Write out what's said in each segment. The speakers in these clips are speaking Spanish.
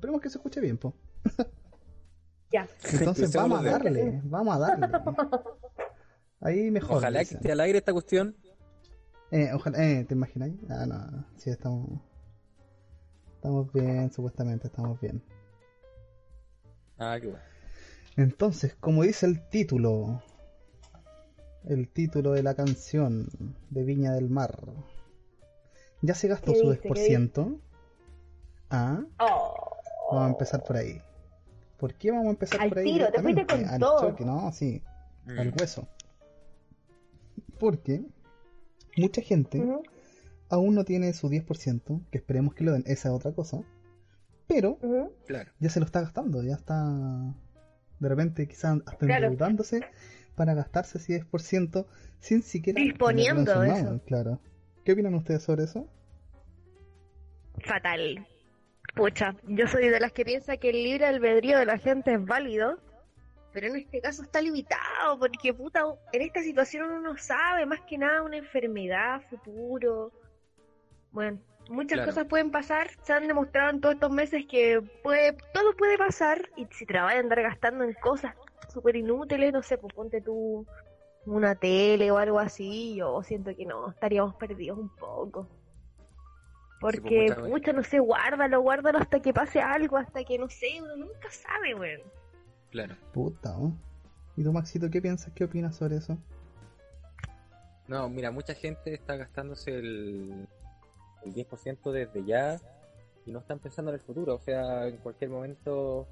Esperemos que se escuche bien, po. Ya. Entonces vamos a darle, vamos a darle. Ahí mejor. Ojalá que esté al aire esta cuestión. Eh, ojalá, eh, ¿te imaginas? Ah, no, no, sí, estamos. Estamos bien, supuestamente, estamos bien. Ah, qué bueno. Entonces, como dice el título, el título de la canción de Viña del Mar, ¿ya se gastó ¿Qué su dice? ¿Qué 10%? Ah, Oh. Vamos a empezar por ahí. ¿Por qué vamos a empezar Al por ahí? tiro, te fuiste con Al todo. choque, ¿no? Sí, al Mm. hueso. Porque mucha gente aún no tiene su 10%, que esperemos que lo den, esa es otra cosa, pero. Claro. ya se lo está gastando, ya está de repente quizás hasta Claro. endeudándose para gastarse ese 10% sin siquiera Disponiendo de eso. Claro. ¿Qué opinan ustedes sobre eso? Fatal. Pucha, yo soy de las que piensa que el libre albedrío de la gente es válido, pero en este caso está limitado, porque puta, en esta situación uno no sabe, más que nada una enfermedad, futuro. Bueno, muchas Claro. cosas pueden pasar, se han demostrado en todos estos meses que puede, todo puede pasar, y si te la vas a andar gastando en cosas súper inútiles, no sé, pues ponte tú una tele o algo así, yo siento que no, estaríamos perdidos un poco. Porque, pues, mucha- pucha, no sé, guárdalo, guárdalo hasta que pase algo, hasta que, no sé, uno nunca sabe, weón. Claro. Puta, ¿no? ¿Y tú, Maxito, qué piensas, qué opinas sobre eso? No, mira, mucha gente está gastándose el, el 10% desde ya y no están pensando en el futuro. O sea, en cualquier momento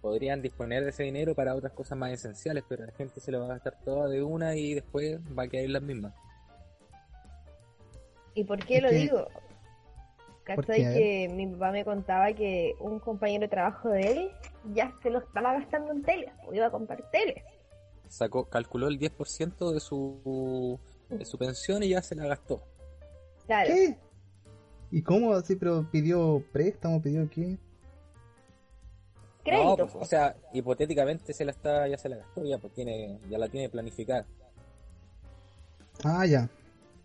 podrían disponer de ese dinero para otras cosas más esenciales, pero la gente se lo va a gastar toda de una y después va a quedar las mismas. ¿Y por qué Es lo que- digo? ¿Por ¿Cachai? Que mi papá me contaba que un compañero de trabajo de él ya se lo estaba gastando en teles, pues iba a comprar teles. Sacó, calculó el 10% de su, de su pensión y ya se la gastó. Claro. ¿Qué? ¿Y cómo así? ¿Pero pidió préstamo? ¿Pidió qué? Crédito. No, pues, o sea, hipotéticamente se la está, ya se la gastó, ya pues tiene, ya la tiene planificada. Ah, ya.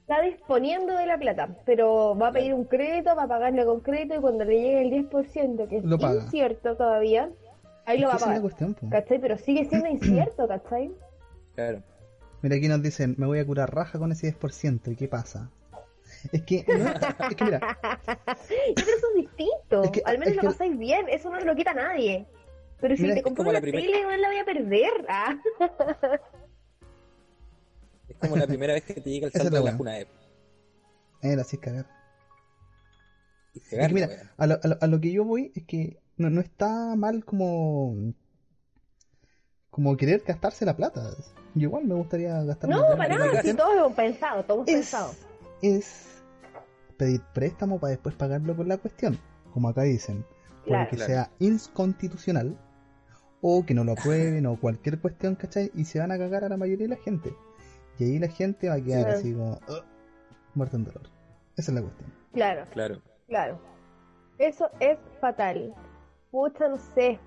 Está disponiendo de la plata, pero va a pedir un crédito, va a pagarle con crédito y cuando le llegue el 10%, que es Lo paga. incierto todavía, ahí lo va a pagar. cuestión. ¿Cachai? Pero sigue siendo incierto, ¿cachai? Claro. Mira, aquí nos dicen, me voy a curar raja con ese 10%, ¿y qué pasa? Es que, no, es que mira, Ya, pero eso es distinto. Es que- Al menos es lo que- pasáis bien, eso no te lo quita nadie. Pero si Mira, te compro la tele, no la voy a perder. Ah. Es como la primera vez que te llega el es la de la weá. Junaep. era así cagar. Y Es que pegarle, mira, a lo, a lo- a lo que yo voy es que no, no está mal como como querer gastarse la plata. Yo igual me gustaría gastarme la No, para La nada, si todos hemos pensado, todos hemos es, pensado. es pedir préstamo para después pagarlo con la cuestión, como acá dicen, por Claro. que Claro. sea inconstitucional o que no lo aprueben o cualquier cuestión, ¿cachai? Y se van a cagar a la mayoría de la gente. Y ahí la gente va a quedar Claro. así como "Ugh", muerto en dolor. Esa es la cuestión. Claro, Claro. claro. Eso es fatal. Pucha, no sé.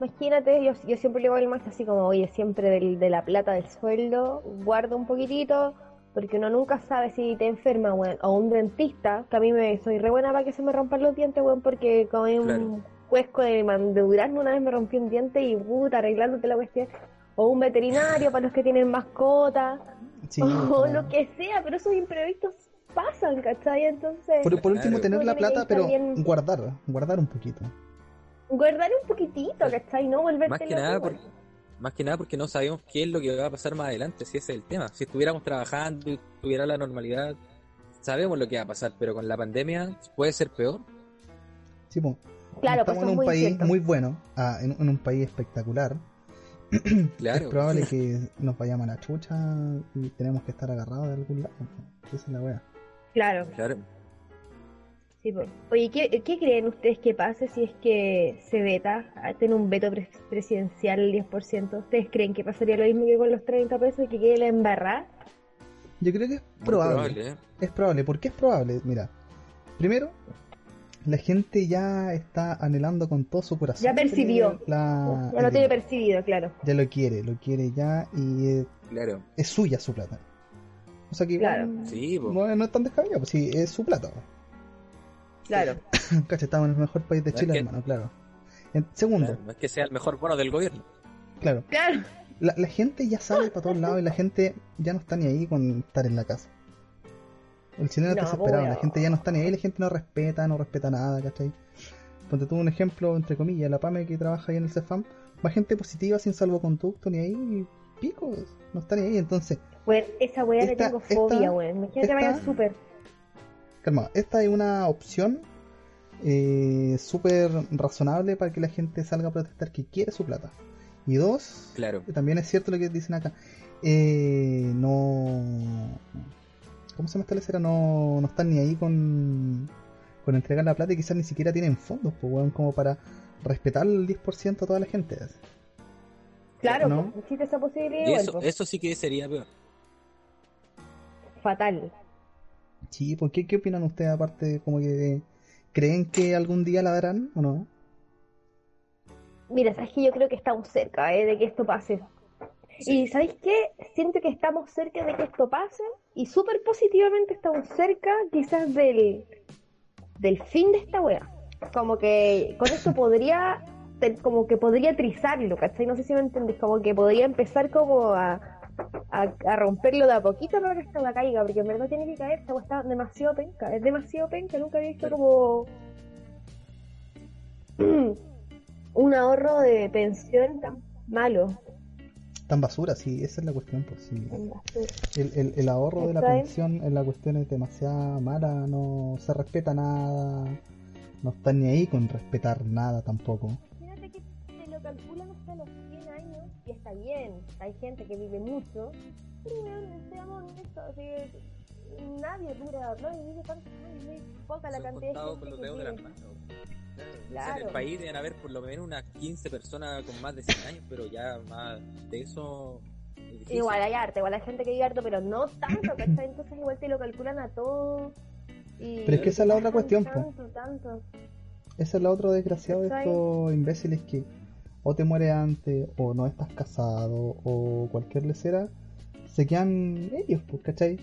Imagínate, yo, yo siempre le digo al Max así como, oye, siempre del- de la plata del sueldo, guarda un poquitito, porque uno nunca sabe si te enferma, weón. O un dentista, que a mí me soy re buena para que se me rompan los dientes, weón, porque hay un cuesco de, de durazno una vez me rompió un diente y puta, arreglándote la cuestión. O un veterinario para los que tienen mascotas, Sí, o lo que sea, pero esos imprevistos pasan, ¿cachai? Entonces, por, por último, Claro. tener la plata, pero guardar, guardar un poquito. guardar un poquitito, ¿cachai? No volverte Más que nada por- más que nada porque no sabemos qué es lo que va a pasar más adelante, si ese es el tema. Si estuviéramos trabajando y tuviera la normalidad, sabemos lo que va a pasar, pero con la pandemia puede ser peor. Sí. Claro, pues estamos en un muy país incierto. muy bueno, ah, en, en un país espectacular. Claro. Es probable que nos vayamos a la chucha y tenemos que estar agarrados de algún lado. Esa es la wea. Claro, Claro. Sí, po. Oye, ¿qué, qué creen ustedes que pase si es que se veta, ah, tiene un veto pres- presidencial el 10%? ¿Ustedes creen que pasaría lo mismo que con los 30 pesos y que quede la embarrada? Yo creo que es probable. ¿eh? Es probable. ¿Por qué es probable? Mira, primero, la gente ya está anhelando con todo su corazón. Ya percibió. la- ya lo tiene percibido, claro. Ya lo quiere, lo quiere ya y eh, Claro. es suya su plata. O sea que igual Claro. Sí, no, no es tan descabellado, pues sí, es su plata. Claro. Cacha, estamos en el mejor país de No es Chile, que- hermano, claro. En- segundo, Claro, no es que sea el mejor bono del gobierno. claro, Claro. la, la gente ya sale para todos lados y la gente ya no está ni ahí con estar en la casa. El chileno está No, desesperado, la weón. gente ya no está ni ahí, la gente no respeta, no respeta nada, ¿cachai? Ponte tú un ejemplo, entre comillas, la PAME que trabaja ahí en el CEFAM, va gente positiva sin salvoconducto ni ahí, pico, no está ni ahí, entonces, Bueno, esa weá le tengo fobia, weón. Imagínate esta- vaya al súper. calma, esta es una opción eh, súper razonable para que la gente salga a protestar que quiere su plata. Y dos, Claro. también es cierto lo que dicen acá, eh, no... ¿Cómo se llama esta lecera? No, no están ni ahí con, con entregar la plata y quizás ni siquiera tienen fondos, pues, weón, como para respetar el 10% a toda la gente. Claro, ¿No? pues, existe esa posibilidad Y eso, pues. eso sí que sería peor. Fatal. Sí, ¿por qué, qué opinan ustedes aparte como que creen que algún día la darán o no? Mira, sabes que yo creo que estamos cerca eh, de que esto pase. Y ¿sabéis qué? Siento que estamos cerca de que esto pase y súper positivamente estamos cerca quizás del, del fin de esta wea. Como que con esto podría, como que podría trizarlo, ¿cachai? No sé si me entendés, como que podría empezar como a, a, romperlo de a poquito para que esta wea caiga, porque en verdad tiene que caer, esta wea está demasiado penca, es demasiado penca, nunca había visto como un ahorro de pensión tan malo. Tan basura, sí, esa es la cuestión por sí. El, el, el ahorro de la pensión en la cuestión es demasiado mala, no se respeta nada, no están ni ahí con respetar nada tampoco. Imagínate que te lo calculan hasta los 100 años y está bien, hay gente que vive mucho, pero weón, seamos honestos, así que nadie dura, nadie vive tantos años, es poca la cantidad de gente con los que dedos de las vive. manos. Claro. En el país deben haber por lo menos unas 15 personas con más de 100 años, pero ya más de eso. Igual hay arte, igual hay gente que vive harto, pero no tanto, ¿cachai? Entonces igual te lo calculan a todo. Y Pero es que esa es la otra cuestión, po. Tanto, tanto. Ese es lo otro desgraciado de estos imbéciles que o te mueres antes, o no estás casado, o cualquier lecera, se quedan ellos, pues, ¿cachai?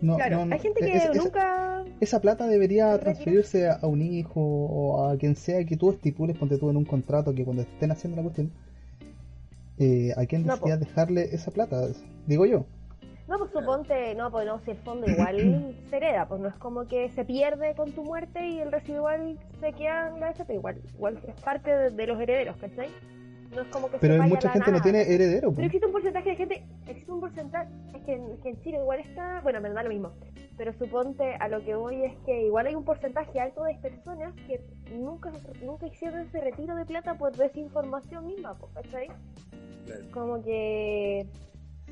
No, Claro, no, no, hay gente que es- esa- nunca... Esa plata debería transferirse a, un hijo o a quien sea que tú estipules, ponte tú en un contrato que cuando estén haciendo la cuestión, eh, a decidas po. dejarle esa plata, digo yo. No, pues suponte, no, pues no, si el fondo igual se hereda, pues no es como que se pierde con tu muerte y el residual se queda en la FP, igual, igual es parte de, de los herederos, ¿cachai? No es como que Pero se mucha a la gente no nada. tiene heredero. Pero existe un porcentaje de gente, existe un porcentaje, es que, en- que en Chile igual está, bueno, me da lo mismo, pero suponte a lo que voy es que igual hay un porcentaje alto de personas que nunca, nunca hicieron ese retiro de plata por desinformación misma, pues, ¿cachai? Claro. como que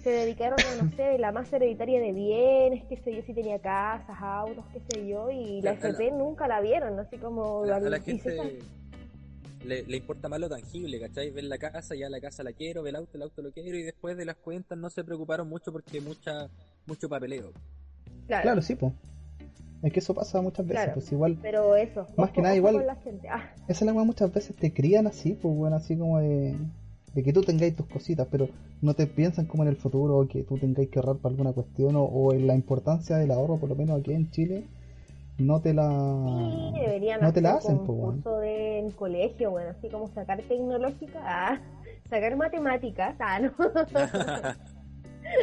se dedicaron a, no sé, la masa hereditaria de bienes, qué sé yo, si tenía casas, autos, qué sé yo, y la FP nunca la vieron, así como... A la, a gente le, le importa más lo tangible, ¿cachai? Ven la casa, ya la casa la quiero, ve el auto, el auto lo quiero, y después de las cuentas no se preocuparon mucho porque mucha mucho papeleo. Claro, Claro, sí, pues. Es que eso pasa muchas veces, Claro. pues igual, pero eso. Más que nada, igual- la gente. Ah, esa es la weá muchas veces te crían así, pues bueno, así como de, de que tú tengáis tus cositas, pero no te piensan como en el futuro o que tú tengáis que ahorrar para alguna cuestión o, o en la importancia del ahorro, por lo menos aquí en Chile, no te la sí, deberían no te la hacer hacen, un bueno. curso de en colegio, bueno, así como sacar tecnológica, ah, sacar matemáticas, ah, no.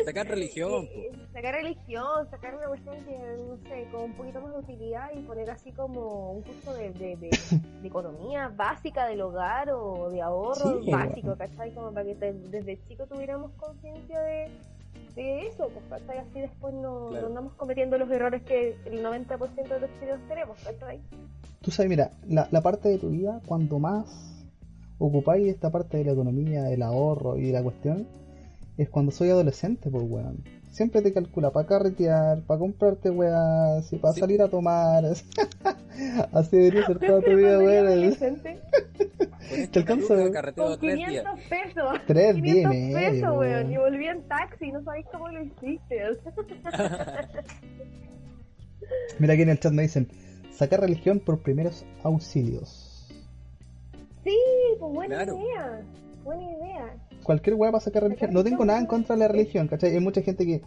Sacar religión, sacar religión, sacar una cuestión que, no sé, con un poquito más de utilidad y poner así como un curso de, de, de, de economía básica del hogar o de ahorro Sí, básico, ¿cachai? Como para que te- desde chico tuviéramos conciencia de, de eso, pues. Así después no, Claro. no andamos cometiendo los errores que el 90% de los chilenos tenemos, ¿cachai? Tú sabes, mira, la, la parte de tu vida, cuando más ocupáis esta parte de la economía, el ahorro y la cuestión, es cuando soy adolescente, pues weón. Siempre te calcula para carretear, para comprarte weas, y para Sí. salir a tomar. Así debería ser toda tu vida, weón. Esta Te alcanza- Con tres días. 500 pesos. Tres 500 días y medio, pesos, weón. weón. Y volví en taxi. No sabéis cómo lo hiciste. Mira aquí en el chat me dicen, sacar religión por primeros auxilios. Sí, pues buena Claro. idea. Buena idea. Cualquier wea para sacar religión. No tengo nada en contra de la religión, ¿cachai? Hay mucha gente que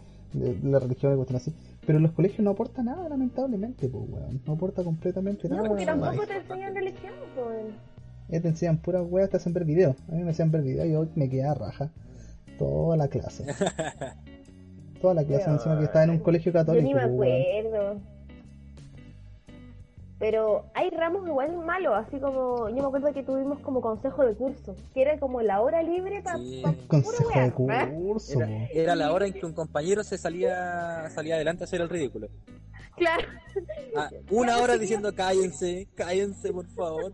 la religión le cuestión así. Pero en los colegios no aporta nada, lamentablemente, pues weón. No aporta completamente No, nada. porque tampoco te enseñan religión, pues. Eh, te enseñan puras weas, te hacen ver videos. A mí me hacían ver videos y yo me quedé a raja. Toda la clase. Toda la clase Pero- encima que estaba en un colegio Yo católico. ni me weón. acuerdo. Pero hay ramos igual malos, así como yo me acuerdo que tuvimos como consejo de curso, que era como la hora libre para Sí. Consejo de curso. Era la hora en que un compañero se salía salía adelante a hacer el ridículo. Claro. Ah, una hora diciendo cállense, cállense por favor.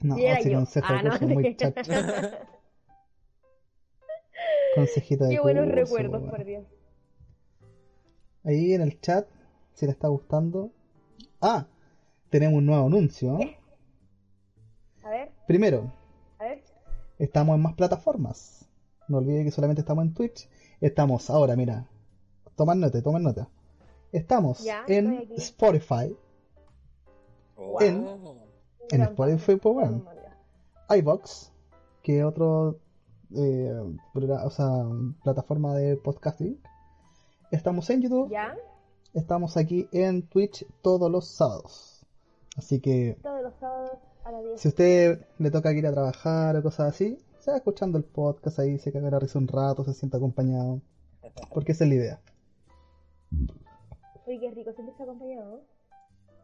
No, Y era ese yo. consejo Ah, no. muy chacho. Consejito de Qué buenos curso, recuerdos, por Dios. Ahí en el chat, si le está gustando. Ah, tenemos un nuevo anuncio. A ver, Primero, a ver. estamos en más plataformas. No olvide que solamente estamos en Twitch. Estamos ahora, mira. Toman nota, toman nota. Estamos Ya, en. Spotify, Oh. En- en Spotify, pues bueno. iBox, que es otro eh, o sea, plataforma de podcasting. Estamos en YouTube, ¿Ya? estamos aquí en Twitch todos los sábados. Así que Todos los sábados a las 10. si usted le toca ir a trabajar o cosas así, se va escuchando el podcast ahí, se caga la risa un rato, se sienta acompañado. Porque esa es la idea. Uy, qué rico, está acompañado.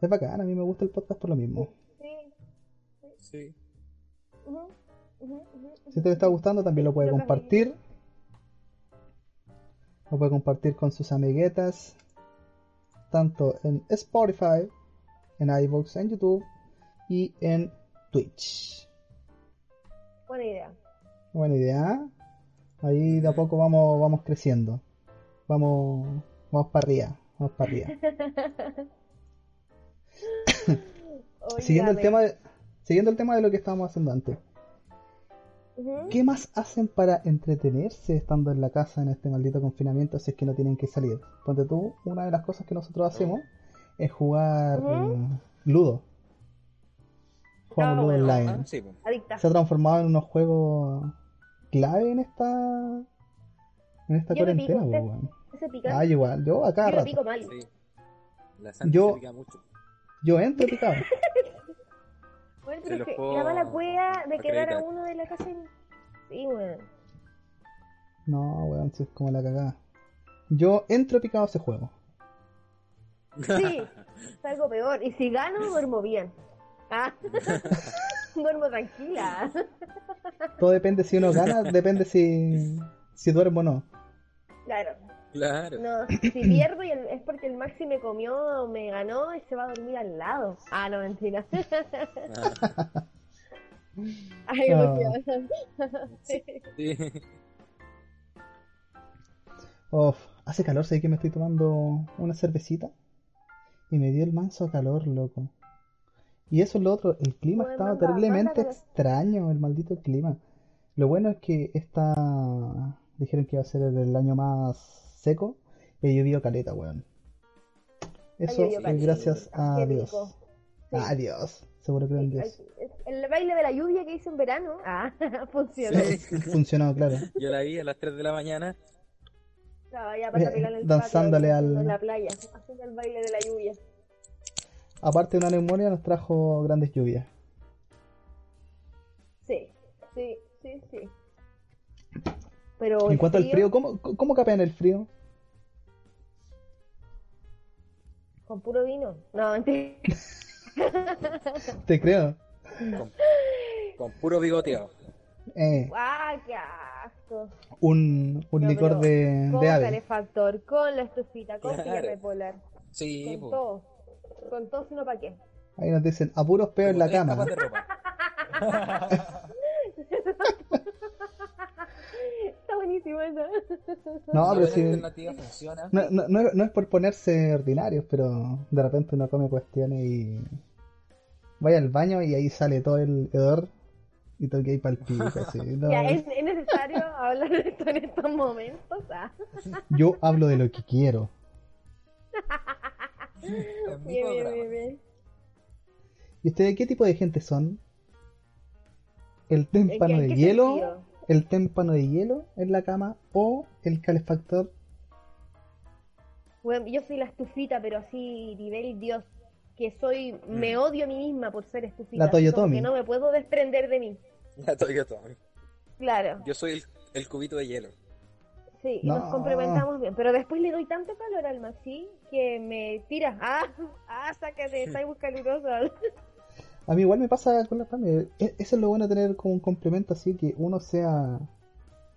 Es bacán, a mí me gusta el podcast por lo mismo. Sí. Sí. Si le está gustando, también lo puede compartir. Lo puede compartir con sus amiguetas. Tanto en Spotify, en iVoox, en YouTube y en Twitch. Buena idea. Buena idea. Ahí de a poco vamos, vamos creciendo. Vamos, vamos para arriba. Vamos para arriba. Siguiendo el tema de, siguiendo el tema de lo que estábamos haciendo antes. ¿Qué más hacen para entretenerse estando en la casa en este maldito confinamiento si es que no tienen que salir? Ponte tú, una de las cosas que nosotros hacemos es jugar eh, Ludo. Jugamos Ah, Ludo bueno. online. Ah, sí. Se ha transformado en unos juegos clave en esta en esta Yo pico, cuarentena, ¿usted? po, weón. Ese pica. Ah, yo igual, yo a cada Yo rato. pico mal. Sí. La Santi Yo- se pica mucho. Yo entro picado. Bueno, pero es que la mala cueva de quedar a uno de la casa en... Sí, weón. No, weón, si es como la cagada. Yo entro picado a ese juego. Sí, es algo peor. Y si gano, duermo bien. Ah, duermo tranquila. Todo depende si uno gana, depende si, si duermo o no. Claro. Claro. No, si pierdo y el- es porque el Maxi me comió o me ganó y se va a dormir al lado. Ah, no, mentira. Ah, Ay, Ah. Sí. Uf, hace calor, sé que me estoy tomando una cervecita y me dio el manso calor, loco. Y eso es lo otro, el clima Bueno, estaba manda- terriblemente manda- extraño, el maldito clima. Lo bueno es que esta dijeron que iba a ser el año más seco y llovió caleta, weón. Eso es caleta. gracias a Dios. Sí. A Dios, seguro creo en Dios. El baile de la lluvia que hice en verano. Ah, funcionó. Sí. Funcionó, claro. Yo la vi a las 3 de la mañana. Estaba ya para Eh, el danzándole patio, al- En la playa, haciendo el baile de la lluvia. Aparte de una neumonía nos trajo grandes lluvias. Sí, sí, sí, sí. Pero En cuanto al frío, ¿cómo, cómo capean el frío? Con puro vino. No, mentira. Te creo. Con, con puro bigoteado. Eh, ¡Ah, qué asco! un, un No, licor de, Con de ave. calefactor, con la estufita, con Claro. de polar. Sí, Con po. todo. Con todo, sino para qué. Ahí nos dicen apuros peos en la cama. No, pero sí. alternativa funciona. No, no, no, es- no es por ponerse ordinarios, pero de repente uno come cuestiones y. Vaya al baño y ahí sale todo el hedor y todo que hay palpito. Así. No, Ya, ¿es, es necesario hablar de esto en estos momentos. Ah, Yo hablo de lo que quiero. Bien, bien, bien, bien. ¿Y ustedes qué tipo de gente son? ¿El ¿En témpano qué- de en qué hielo? sentido? ¿El témpano de hielo en la cama? ¿O el calefactor? Bueno, yo soy la estufita, pero así nivel Dios. Que soy, me Mm. odio a mí misma por ser estufita. La Toyotomi. Que no me puedo desprender de mí. Yo todo. Claro, Yo soy el, el cubito de hielo. sí, y No. nos complementamos bien. Pero después le doy tanto calor al Maxi que me tira. Ah, ah, sácate, está muy caluroso. A mí igual me pasa con la carne. E- Eso es lo bueno de tener como un complemento así, que uno sea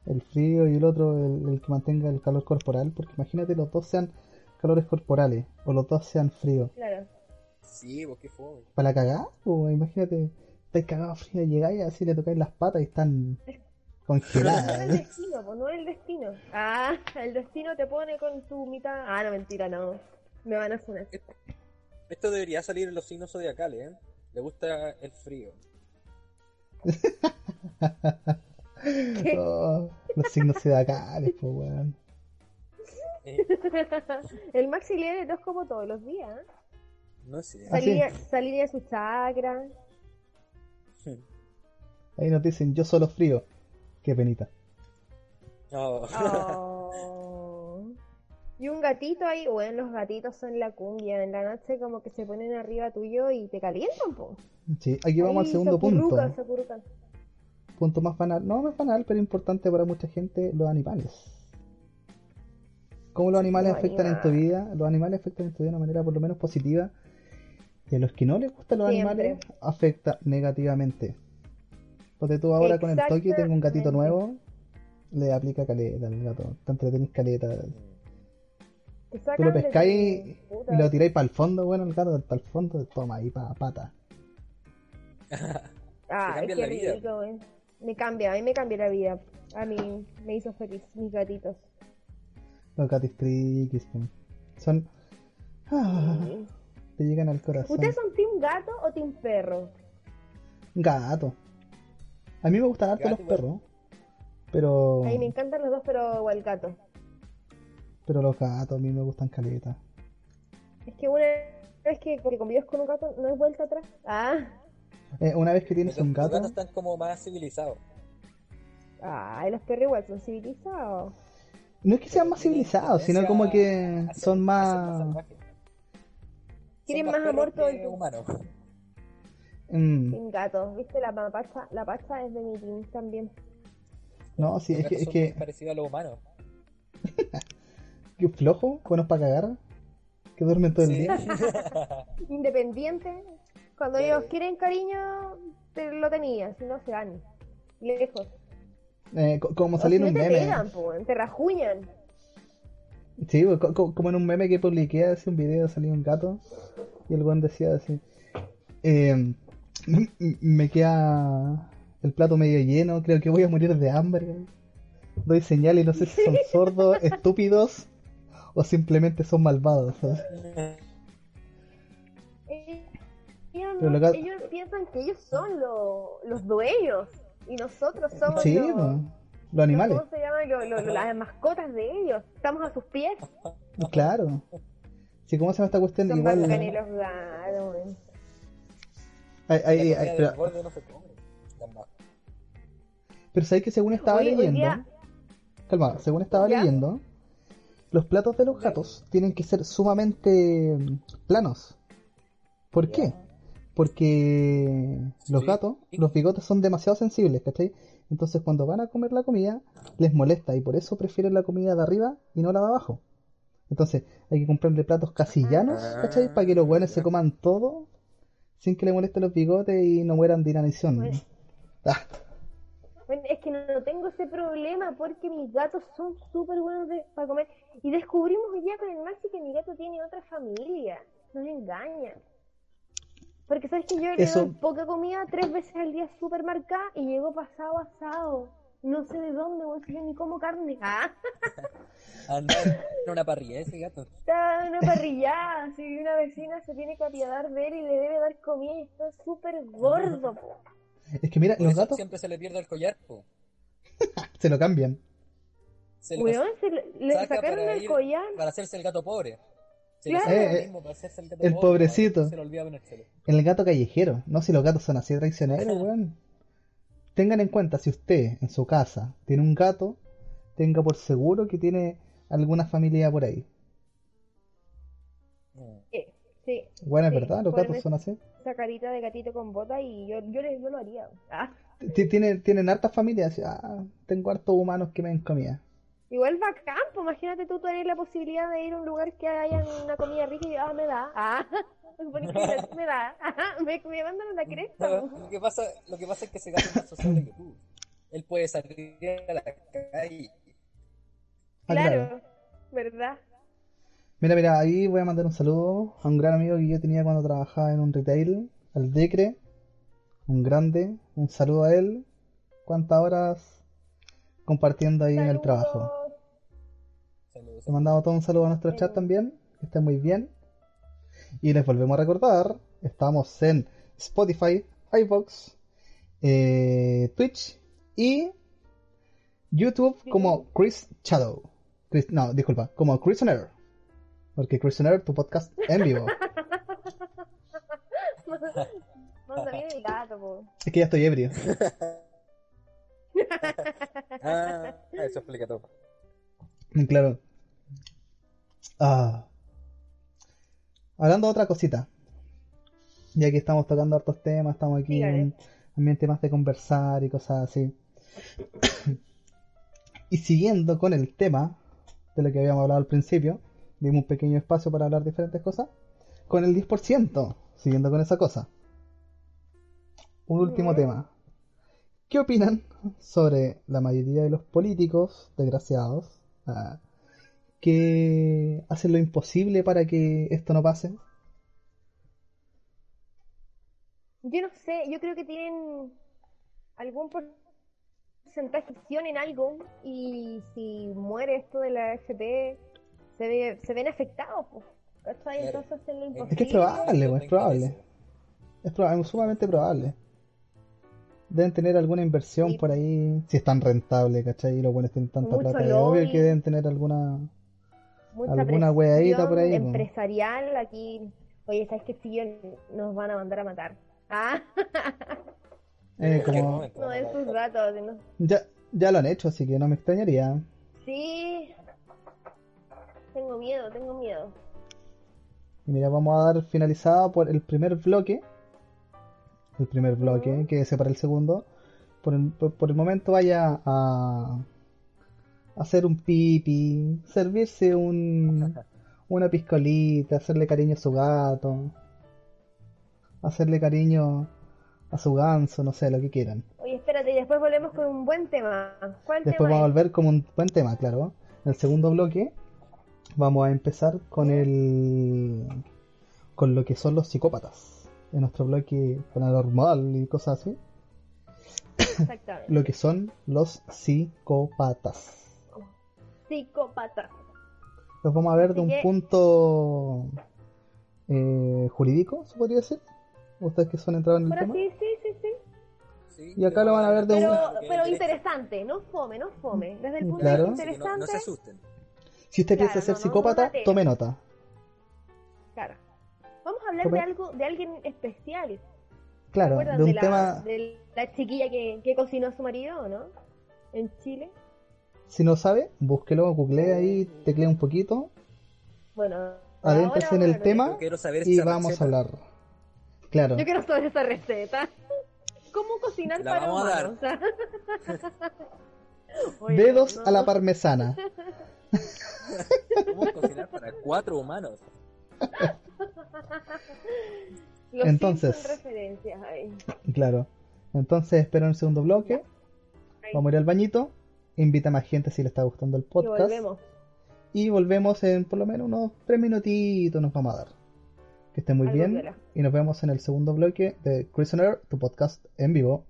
el frío y el otro el, el que mantenga el calor corporal, porque imagínate los dos sean calores corporales o los dos sean fríos. Claro. Sí, vos qué fue. Para la cagada, pues imagínate, estáis cagados frío, llegáis y así le tocáis las patas y están No es el congeladas. destino, no es el destino. Ah, el destino te pone con tu mitad. Ah, no, mentira, no. Me van a funar. Esto debería salir en los signos zodiacales, ¿eh? Le gusta el frío. Oh, los signos zodiacales, pues weón. Eh, El Maxi lee el horóscopo todos los días. no sé. Ah, sí. Salía, salía de su chakra. Ahí nos dicen, yo solo frío. Qué penita. No. Oh. Y un gatito ahí, bueno, los gatitos son la cumbia. En la noche como que se ponen arriba tuyo y te calientan, po. Sí, aquí vamos al segundo se punto. punto más banal, no, es banal, pero importante para mucha gente, los animales. ¿Cómo los animales afectan en tu vida? Los animales afectan en tu vida de una manera por lo menos positiva. Y a los que no les gustan los Siempre. animales, afecta negativamente. Porque tú ahora con el Tokio tengo un gatito nuevo, le aplica caleta al gato, te entretenís caleta. Te Tú lo pescáis puta. y lo tiráis para el fondo, bueno, el gato para el fondo, toma ahí para pata. Ah, vida. rico, güey. Me cambia, a mí me cambia la vida. A mí me hizo feliz, mis gatitos. Los gatos triquis, son... Ah, te llegan al corazón. ¿Ustedes son team gato o team perro? Gato. A mí me gustan harto los perros. Pero. A mí me encantan los dos, pero igual gato. Pero los gatos a mí me gustan caleta. Es que una vez que, que convives con un gato, no es vuelta atrás. Ah, Eh, una vez que tienes Los, un los gato. gatos están como más civilizados. ay, los perros igual son civilizados. No es que sean más Tienen civilizados, sino como que son más. Quieren Son más amor todo el mm, Team gato, ¿viste? La pacha, la pacha es de mi team también. no, sí, Los es que, gatos es que, muy parecidos a los humanos. que flojo, buenos para cagar. Que duermen todo el Sí. día. Independiente. Cuando ellos quieren cariño, te lo tenían, si no se van. Lejos. Eh, co- como O salió si en no un te meme. pegan, po, te rajuñan. Sí, pues, co- co- como en un meme que publiqué hace un video salió un gato y el buen decía así, eh, me queda el plato medio lleno, creo que voy a morir de hambre. Doy señales y no sé si son sordos, estúpidos o simplemente son malvados. ¿sabes? Eh, Ellos, Pero no- lo que- ellos piensan que ellos son lo- los dueños y nosotros somos Sí, los, pues, los animales, ¿cómo se llama? Lo- lo- lo- las mascotas de ellos. Estamos a sus pies. claro. Sí, ¿cómo se llama esta cuestión? Son Igual, bacanes los gatos. hay- del pero, no se come. Pero sabes que según estaba leyendo, día- calma, según estaba ¿Ya? leyendo, los platos de los gatos tienen que ser sumamente mm, planos. ¿Por qué? Porque los Sí. gatos, los bigotes son demasiado sensibles, ¿cachai? Entonces cuando van a comer la comida, les molesta y por eso prefieren la comida de arriba y no la de abajo. Entonces hay que comprarle platos casi llanos, ¿cachai? Para que los buenos se coman todo sin que le molesten los bigotes y no mueran de inanición. Ah, Bueno, es que no tengo ese problema porque mis gatos son súper buenos de- para comer. Y descubrimos hoy día con el Maxi que mi gato tiene otra familia. Nos engaña. Porque sabes que yo le Eso- doy poca comida tres veces al día súper marcada y llegó pasado asado. no sé de dónde, yo ni como carne. Ah, Anda en una parrilla ese gato. está en una parrillada, si una vecina se tiene que apiadar de él y le debe dar comida y está súper gordo, po. Es que mira, Por los eso gatos siempre se le pierde el collar, po. se lo cambian. Se le Weón, se le, le saca sacaron el ir- collar. para hacerse el gato pobre. Se Claro. le saca Eh, lo eh, mismo para hacerse el gato el pobre, pobrecito. Se le olvida ponérselo. El gato callejero. No, si los gatos son así de traicioneros, weón. Tengan en cuenta, si usted en su casa tiene un gato, tenga por seguro que tiene alguna familia por ahí. Mm. Eh, sí, Bueno, es Sí, verdad, los gatos son así. esa carita de gatito con bota y yo, yo, yo lo haría. Ah, Tienen, tienen hartas familias. Ah, tengo hartos humanos que me den comida. igual bacán, pues imagínate tú tener la posibilidad de ir a un lugar que haya una comida rica y ah, me da. Ah, me da. Ah, me, me mandan a la cresta. No, po. lo, que pasa, lo que pasa es que ese gato es más sociable que tú. Él puede salir a la calle. Ah, Claro, ¿verdad? Mira, mira, ahí voy a mandar un saludo a un gran amigo que yo tenía cuando trabajaba en un retail, al Decre, un grande, un saludo a él. ¿Cuántas horas compartiendo ahí en el trabajo? Saludos. Le mandamos todo un saludo a nuestro chat también, que estén muy bien. Y les volvemos a recordar, estamos en Spotify, iVoox, eh, Twitch y YouTube como Chris Shadow. Chris- no, disculpa, como Chris on Air. Porque Air, tu podcast en vivo. No sabía del gato, po. Es que ya estoy ebrio. Ah, eso explica todo. Claro. Ah. Hablando de otra cosita. Ya que estamos tocando hartos temas, estamos aquí en ambiente más de conversar y cosas así. y siguiendo con el tema de lo que habíamos hablado al principio, dimos un pequeño espacio para hablar diferentes cosas. Con el 10%, siguiendo con esa cosa. Un último tema. ¿Qué opinan sobre la mayoría de los políticos, desgraciados, ah, que hacen lo imposible para que esto no pase? Yo no sé, yo creo que tienen algún porcentaje en algo y si muere esto de la FP se, ve, se ven afectados, pues. ¿Cachai? Claro. Entonces hacen lo Es que es probable, pues, es probable. Es proba- es sumamente probable. Deben tener alguna inversión Sí. por ahí, si es tan rentable, ¿cachai? Y los buenos tienen tanta Mucho plata. Es obvio que deben tener alguna... Mucha alguna weadita por ahí, empresarial aquí. Oye, ¿sabes qué? Si yo nos van a mandar a matar. Ah, eh, como... no sus datos. ¿no? Ya, ya lo han hecho, así que no me extrañaría. Sí. Tengo miedo, tengo miedo. Y mira, vamos a dar finalizada por el primer bloque. El primer bloque, Ujú. que separa el segundo. Por el, por, por el momento vaya a hacer un pipi, servirse un, una piscolita, hacerle cariño a su gato, hacerle cariño a su ganso, no sé, lo que quieran. Oye, espérate, y después volvemos con un buen tema. ¿Cuál Después tema vamos a es? volver como un buen tema, claro. En el segundo bloque vamos a empezar con el con lo que son los psicópatas. En nuestro bloque paranormal y cosas así. Exactamente. Lo que son los psicópatas. Psicópata. Los vamos a ver de un que- punto eh, jurídico, se podría decir. Ustedes que son entrados en el Pero tema. sí, sí, sí, sí. Sí, Y acá lo van a ver de un- Pero, que pero interesante, no fome, no fome. Desde el punto Claro. de vista que no, no interesante, se asusten. Si usted Claro, piensa ser no, psicópata, no tome nota. claro. Vamos a hablar Tome. de algo, de alguien especial. ¿Se Claro, de un de la, tema. de la chiquilla que, que cocinó a su marido, ¿no? En Chile. Si no sabe, búsquelo, googlee ahí, teclee un poquito, Bueno, adéntrese ahora, en el bueno, tema Yo quiero saber y vamos receta. a hablar. Claro, Yo quiero saber esa receta. ¿Cómo cocinar La para vamos a dar. humanos? Oye, dedos no, a la parmesana. ¿Cómo cocinar para cuatro humanos? Los Entonces. Simpson referencias ahí. Claro. Entonces, espero en el segundo bloque. Vamos a ir al bañito. Invita a más gente si le está gustando el Y podcast. volvemos. Y volvemos en por lo menos unos tres minutitos nos vamos a dar. Que estén muy Algo bien. Y nos vemos en el segundo bloque de Cruise on Air, tu podcast en vivo.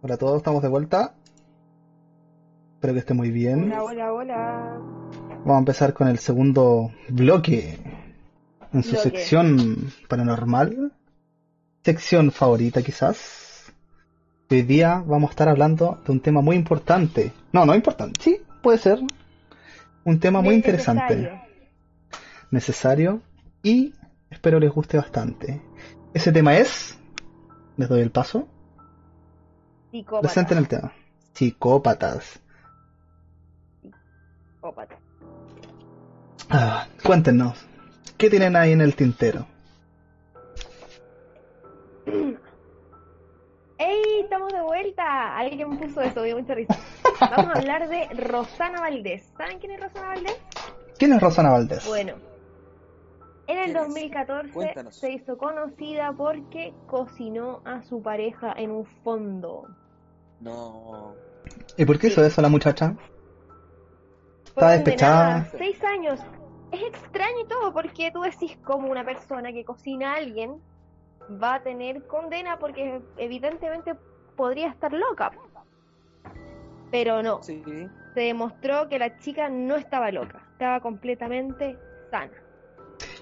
Hola a todos, estamos de vuelta. Espero que esté muy bien. Hola, hola, hola. Vamos a empezar con el segundo bloque en su Bloque. sección paranormal. Sección favorita quizás. Hoy día vamos a estar hablando de un tema muy importante. No, no importante. Sí, puede ser. Un tema muy interesante. Necesario y espero les guste bastante. Ese tema es, les doy el paso, Psicópata. presenten el tema. Psicópatas. Psicópata. Ah, cuéntenos, ¿qué tienen ahí en el tintero? ¡Ey! Estamos de vuelta. Alguien puso eso, me dio mucha risa. Vamos a hablar de Rosana Valdés. ¿Saben quién es Rosana Valdés? ¿Quién es Rosana Valdés? Bueno, en el ¿Quién es? 2014 Cuéntanos. se hizo conocida porque cocinó a su pareja en un fondo. No. ¿Y por qué hizo eso la muchacha? Está despechada. Seis años. Es extraño y todo porque tú decís como una persona que cocina a alguien va a tener condena porque evidentemente podría estar loca. Pero no, Sí. se demostró que la chica no estaba loca, estaba completamente sana.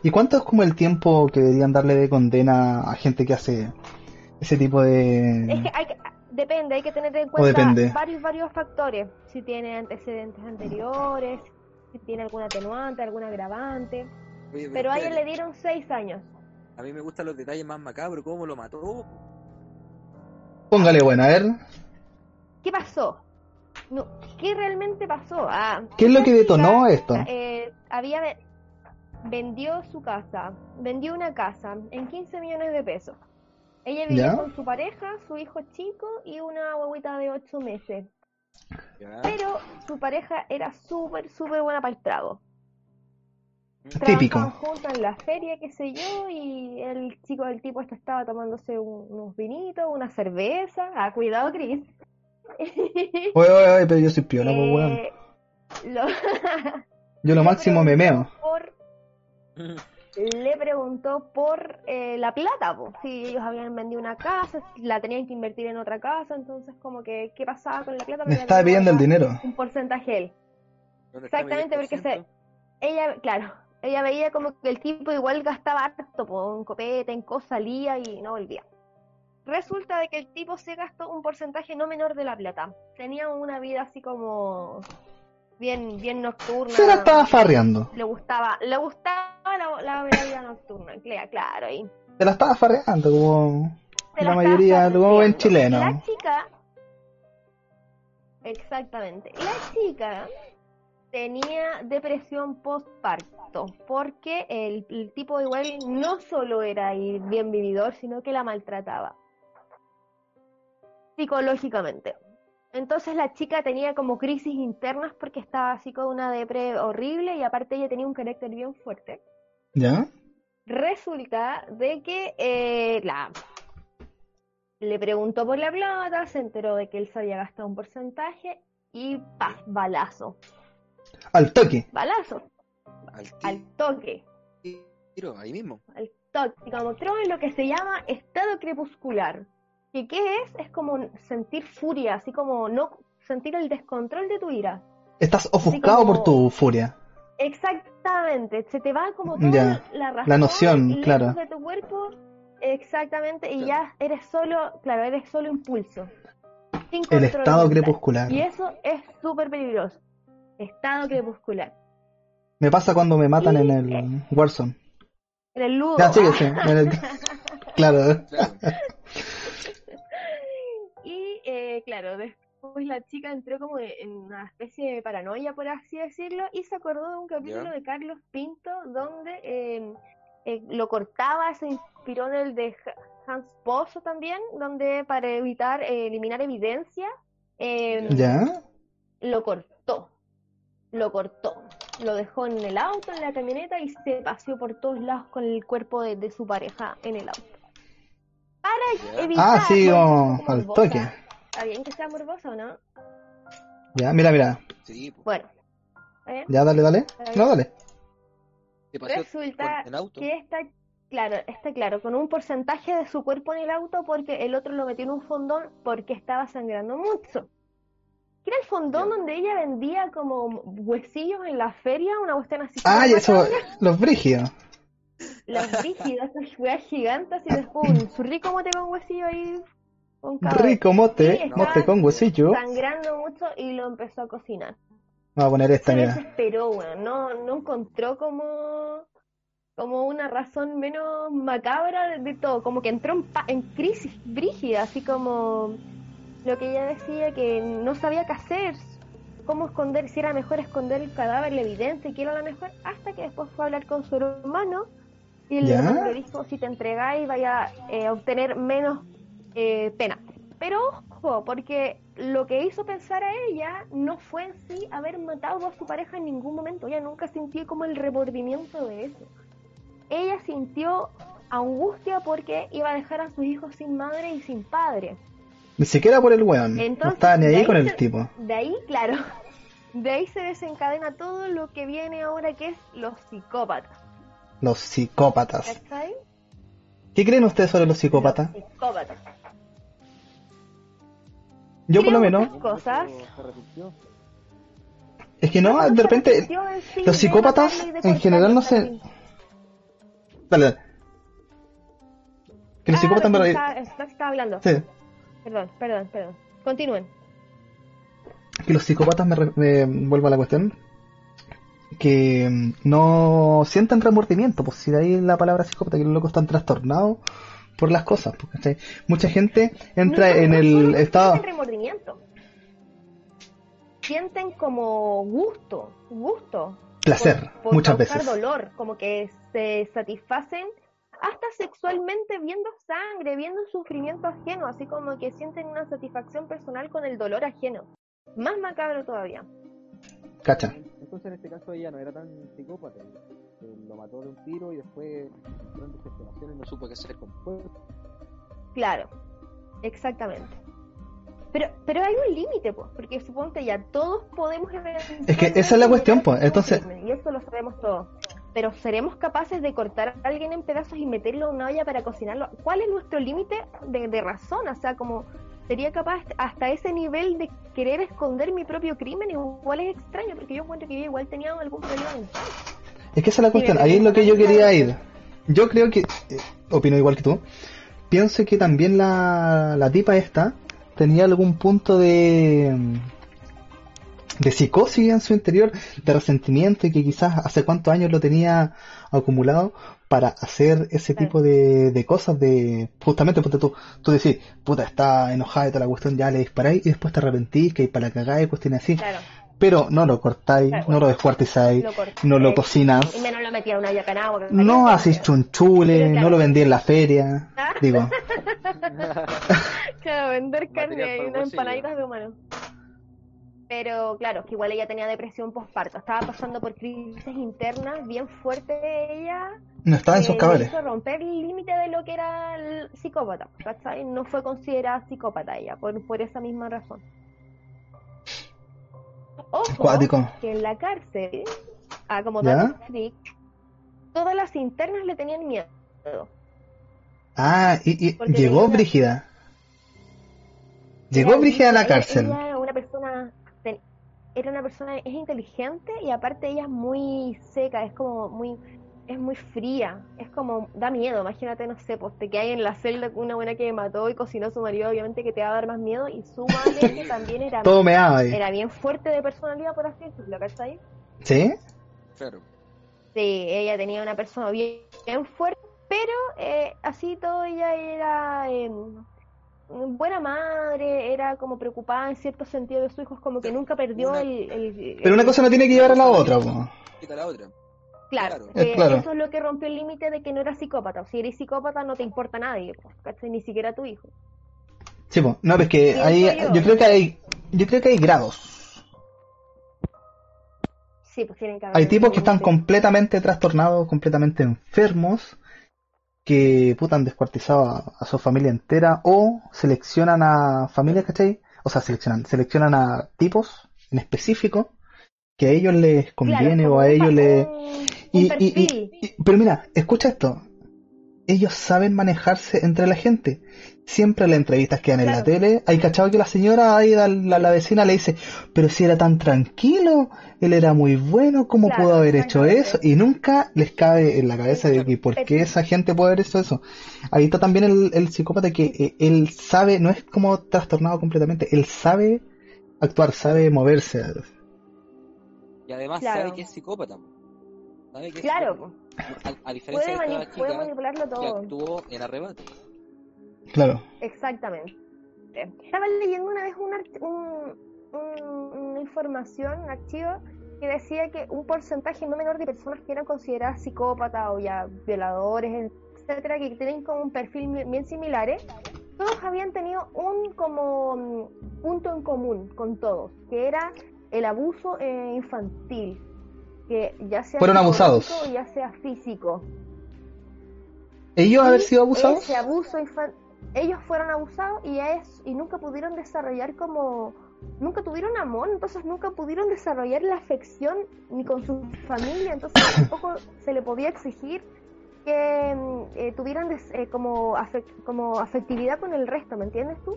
¿Y cuánto es como el tiempo que deberían darle de condena a gente que hace ese tipo de... Es que hay que- depende, hay que tener en cuenta varios varios factores, si tiene antecedentes anteriores, si tiene algún atenuante, algún agravante, Oye, pero a ella espérate. le dieron seis años. A mí me gustan los detalles más macabros, cómo lo mató. Póngale buena, a ver. ¿Qué pasó? No, ¿qué realmente pasó? Ah, ¿Qué es lo que detonó chica, esto? eh, había vendió su casa, vendió una casa en 15 millones de pesos. Ella vivía ¿Ya? con su pareja, su hijo chico y una huevita de 8 meses. Ya. Pero su pareja era súper, súper buena para el trago. Típico. Trabajaban juntos en la feria, qué sé yo, y el chico del tipo este estaba tomándose un- unos vinitos, una cerveza. Ah, cuidado, Cris. Oye, oye, oye, pero yo soy piola, pues, weón. Eh, lo- Yo lo máximo me meo. por- le preguntó por eh, la plata, po. si ellos habían vendido una casa, si la tenían que invertir en otra casa, entonces como que qué pasaba con la plata. Me estaba pidiendo el dinero. Un porcentaje él. ¿Dónde está mi Exactamente, porque 10%? se, ella, claro, ella veía como que el tipo igual gastaba harto, po, en copete, en cosas, salía y no volvía. Resulta de que el tipo se gastó un porcentaje no menor de la plata. Tenía una vida así como bien, bien nocturna. Se la estaba farreando. Le gustaba, le gustaba la, la, la vida nocturna, claro, y Se la estaba farreando, como la la mayoría, como buen chileno. La chica, exactamente, la chica tenía depresión postparto, porque el, el tipo igual no solo era ahí bien vividor, sino que la maltrataba psicológicamente. Entonces la chica tenía como crisis internas porque estaba así con una depre horrible y aparte ella tenía un carácter bien fuerte. ¿Ya? Resulta de que eh, la, le preguntó por la plata, se enteró de que él se había gastado un porcentaje y ¡paf! balazo. Al toque. Balazo, Al al toque, tiro, ahí mismo. al toque. Como entró en lo que se llama estado crepuscular. ¿Que qué es? Es como sentir furia, así como no sentir el descontrol de tu ira. Estás ofuscado como- por tu furia. Exactamente, se te va como toda Ya, la razón la noción, claro. de tu cuerpo, exactamente, y Claro. ya eres solo, claro, eres solo impulso. sin El estado crepuscular. Y eso es súper peligroso. Estado crepuscular. Me pasa cuando me matan Y, en eh, el Warzone. En el ludo. Ya, sigue, sí. en el- Claro. Claro. Y eh, claro, después la chica entró como en una especie de paranoia, por así decirlo, y se acordó de un capítulo Ya. de Carlos Pinto donde eh, eh, lo cortaba, se inspiró en el de Hans Pozo también, donde para evitar eh, eliminar evidencia, eh, ¿Ya? lo cortó. Lo cortó. Lo dejó en el auto, en la camioneta y se paseó por todos lados con el cuerpo de, de su pareja en el auto. Para evitar. Ah, sí, al toque. Está bien que sea morbosa o no. Ya, mira, mira. Sí, pues. Bueno. ¿está? Ya, dale, dale. No, dale. ¿Qué pasó Resulta que esta Claro, está claro, con un porcentaje de su cuerpo en el auto porque el otro lo metió en un fondón porque estaba sangrando mucho. Que era el fondón donde ella vendía como huesillos en la feria, una cuestión así. Ah, y súper eso, los brígidos. Las rígidas, esas weas gigantes y después un rico mote con huesillo ahí cada Rico mote, mote con huesillo. sangrando mucho y lo empezó a cocinar. Vamos a poner esta, Se desesperó, weón. No, no encontró como, como una razón menos macabra de, todo. Como que entró en, pa- en crisis brígida, así como lo que ella decía que no sabía qué hacer, cómo esconder, si era mejor esconder el cadáver, la evidencia, qué era lo mejor, hasta que después fue a hablar con su hermano y el ¿Ya? hermano le dijo, si te entregáis vaya eh, a obtener menos eh, pena. Pero ojo, porque lo que hizo pensar a ella no fue en sí haber matado a su pareja en ningún momento. Ella nunca sintió como el remordimiento de eso. Ella sintió angustia porque iba a dejar a sus hijos sin madre y sin padre. Ni siquiera por el weón. No Entonces, estaba ni ahí ahí con el se- tipo. De ahí, claro, de ahí se desencadena todo lo que viene ahora que es los psicópatas. Los psicópatas. ¿Qué creen ustedes sobre los psicópatas? Los psicópatas. Yo por lo menos, Cosas. Es que no, de repente, los psicópatas en general no se... Dale, dale. Que los psicópatas me... Está, hablando. Sí. Perdón, perdón, perdón. Continúen. que los psicópatas me, me- vuelvo a la cuestión que mm, no sienten remordimiento pues si de ahí la palabra psicópata que los locos están trastornados por las cosas ¿cachai? mucha gente entra No, no, en el estado Sienten remordimiento. Sienten como gusto, gusto. placer por, por muchas veces dolor, como que se satisfacen hasta sexualmente viendo sangre, viendo sufrimiento ajeno, así como que sienten una satisfacción personal con el dolor ajeno. Más macabro todavía. cacha Entonces en este caso ella no era tan psicópata. Lo mató de un tiro y después entró en desesperación y no supo qué hacer con cuerpo. Claro, exactamente. Pero, pero hay un límite, pues, porque suponte ya todos podemos Es que esa es la cuestión, pues, entonces- Y eso lo sabemos todos. Pero ¿seremos capaces de cortar a alguien en pedazos y meterlo en una olla para cocinarlo? ¿Cuál es nuestro límite de, de razón? O sea, como sería capaz hasta ese nivel de querer esconder mi propio crimen, igual es extraño, porque yo encuentro que yo igual tenía algún problema mental. Es que esa es la cuestión ahí es lo que yo quería ir. Yo creo que eh, opino igual que tú pienso que también la, la tipa esta tenía algún punto de de psicosis en su interior, de resentimiento y que quizás hace cuántos años lo tenía acumulado para hacer ese Claro. tipo de, de cosas de justamente porque tú, tú decís, puta, está enojada y toda la cuestión, ya le disparáis y después te arrepentís, que hay para la cagada y cuestiones así, Claro, pero no lo cortáis, Claro. no lo descuartizáis, lo no lo cocinas, Y menos lo metía en una porque no imagínate, hacís chunchule, Pero claro. no lo vendí en la feria, Ah. digo, Claro, vender carne y unas empanaditas de humano. Pero claro, que igual ella tenía depresión postparto. Estaba pasando por crisis internas bien fuertes ella. no estaba en sus le cabales. hizo romper el límite de lo que era el psicópata. ¿Cachai? No fue considerada psicópata ella, por, por esa misma razón. Ojo, Cuático. que en la cárcel, a como ¿Ya? dato freak, todas las internas le tenían miedo. Ah, y, llegó Brígida. Llegó Brígida a la cárcel. ella era una persona, era una persona, es inteligente y aparte ella es muy seca, es como muy, es muy fría, es como, da miedo, imagínate, no sé, pues te quedas en la celda con una buena que mató y cocinó a su marido, obviamente que te va a dar más miedo y su madre que también era, Todo meado ahí. era bien fuerte de personalidad, por así decirlo, ¿cachai? ¿Sí? Claro. Sí, ella tenía una persona bien, bien fuerte, pero eh, así todo ella era eh, buena madre, era como preocupada en cierto sentido de sus hijos, como que nunca perdió Una- el, el- Pero una cosa no tiene que llevar a la otra, po. Quita la otra. Claro, claro. que Eh, claro. eso es lo que rompió el límite de que no era psicópata. O si eres psicópata no te importa nadie, pues, ¿cachai? Ni siquiera tu hijo. Sí, po. No, es que hay, yo. yo creo que hay, yo creo que hay grados. Sí, pues tienen que haber Hay tipos que están completamente trastornados, completamente enfermos, que puta han descuartizado a, a su familia entera o seleccionan a familias, ¿cachai? O sea, seleccionan, seleccionan a tipos en específico que a ellos les conviene o a ellos les... Y, y- y- pero mira, escucha esto. ellos saben manejarse entre la gente. Siempre las entrevistas quedan en la tele. Hay cachado que la señora ahí, la, la, la vecina le dice, pero si era tan tranquilo, él era muy bueno, ¿cómo Claro, pudo haber hecho eso? Y nunca les cabe en la cabeza de que por qué esa gente puede haber hecho eso. Ahí está también el, el psicópata que eh, él sabe, no es como trastornado completamente, él sabe actuar, sabe moverse. Y además Claro. sabe que es psicópata. Sabe que es Claro, psicópata. A, a diferencia puede, de mani- esta puede chica manipularlo que todo. actuó en arrebato. Claro. Exactamente. Estaba leyendo una vez un arch- un- un- una información, un archivo, que decía que un porcentaje no menor de personas que eran consideradas psicópatas o ya violadores, etcétera, que tienen como un perfil bien bien similares, todos habían tenido un como mm, punto en común con todos, que era el abuso eh, infantil, que ya sea Fueron abusados. o ya sea físico. ¿Ellos haber sido abusados? Ese abuso infan- ellos fueron abusados y, es- y nunca pudieron desarrollar como nunca tuvieron amor, entonces nunca pudieron desarrollar la afección ni con su familia, entonces tampoco se le podía exigir que mm, eh, tuvieran des- eh, como afec- como afectividad con el resto, ¿me entiendes tú?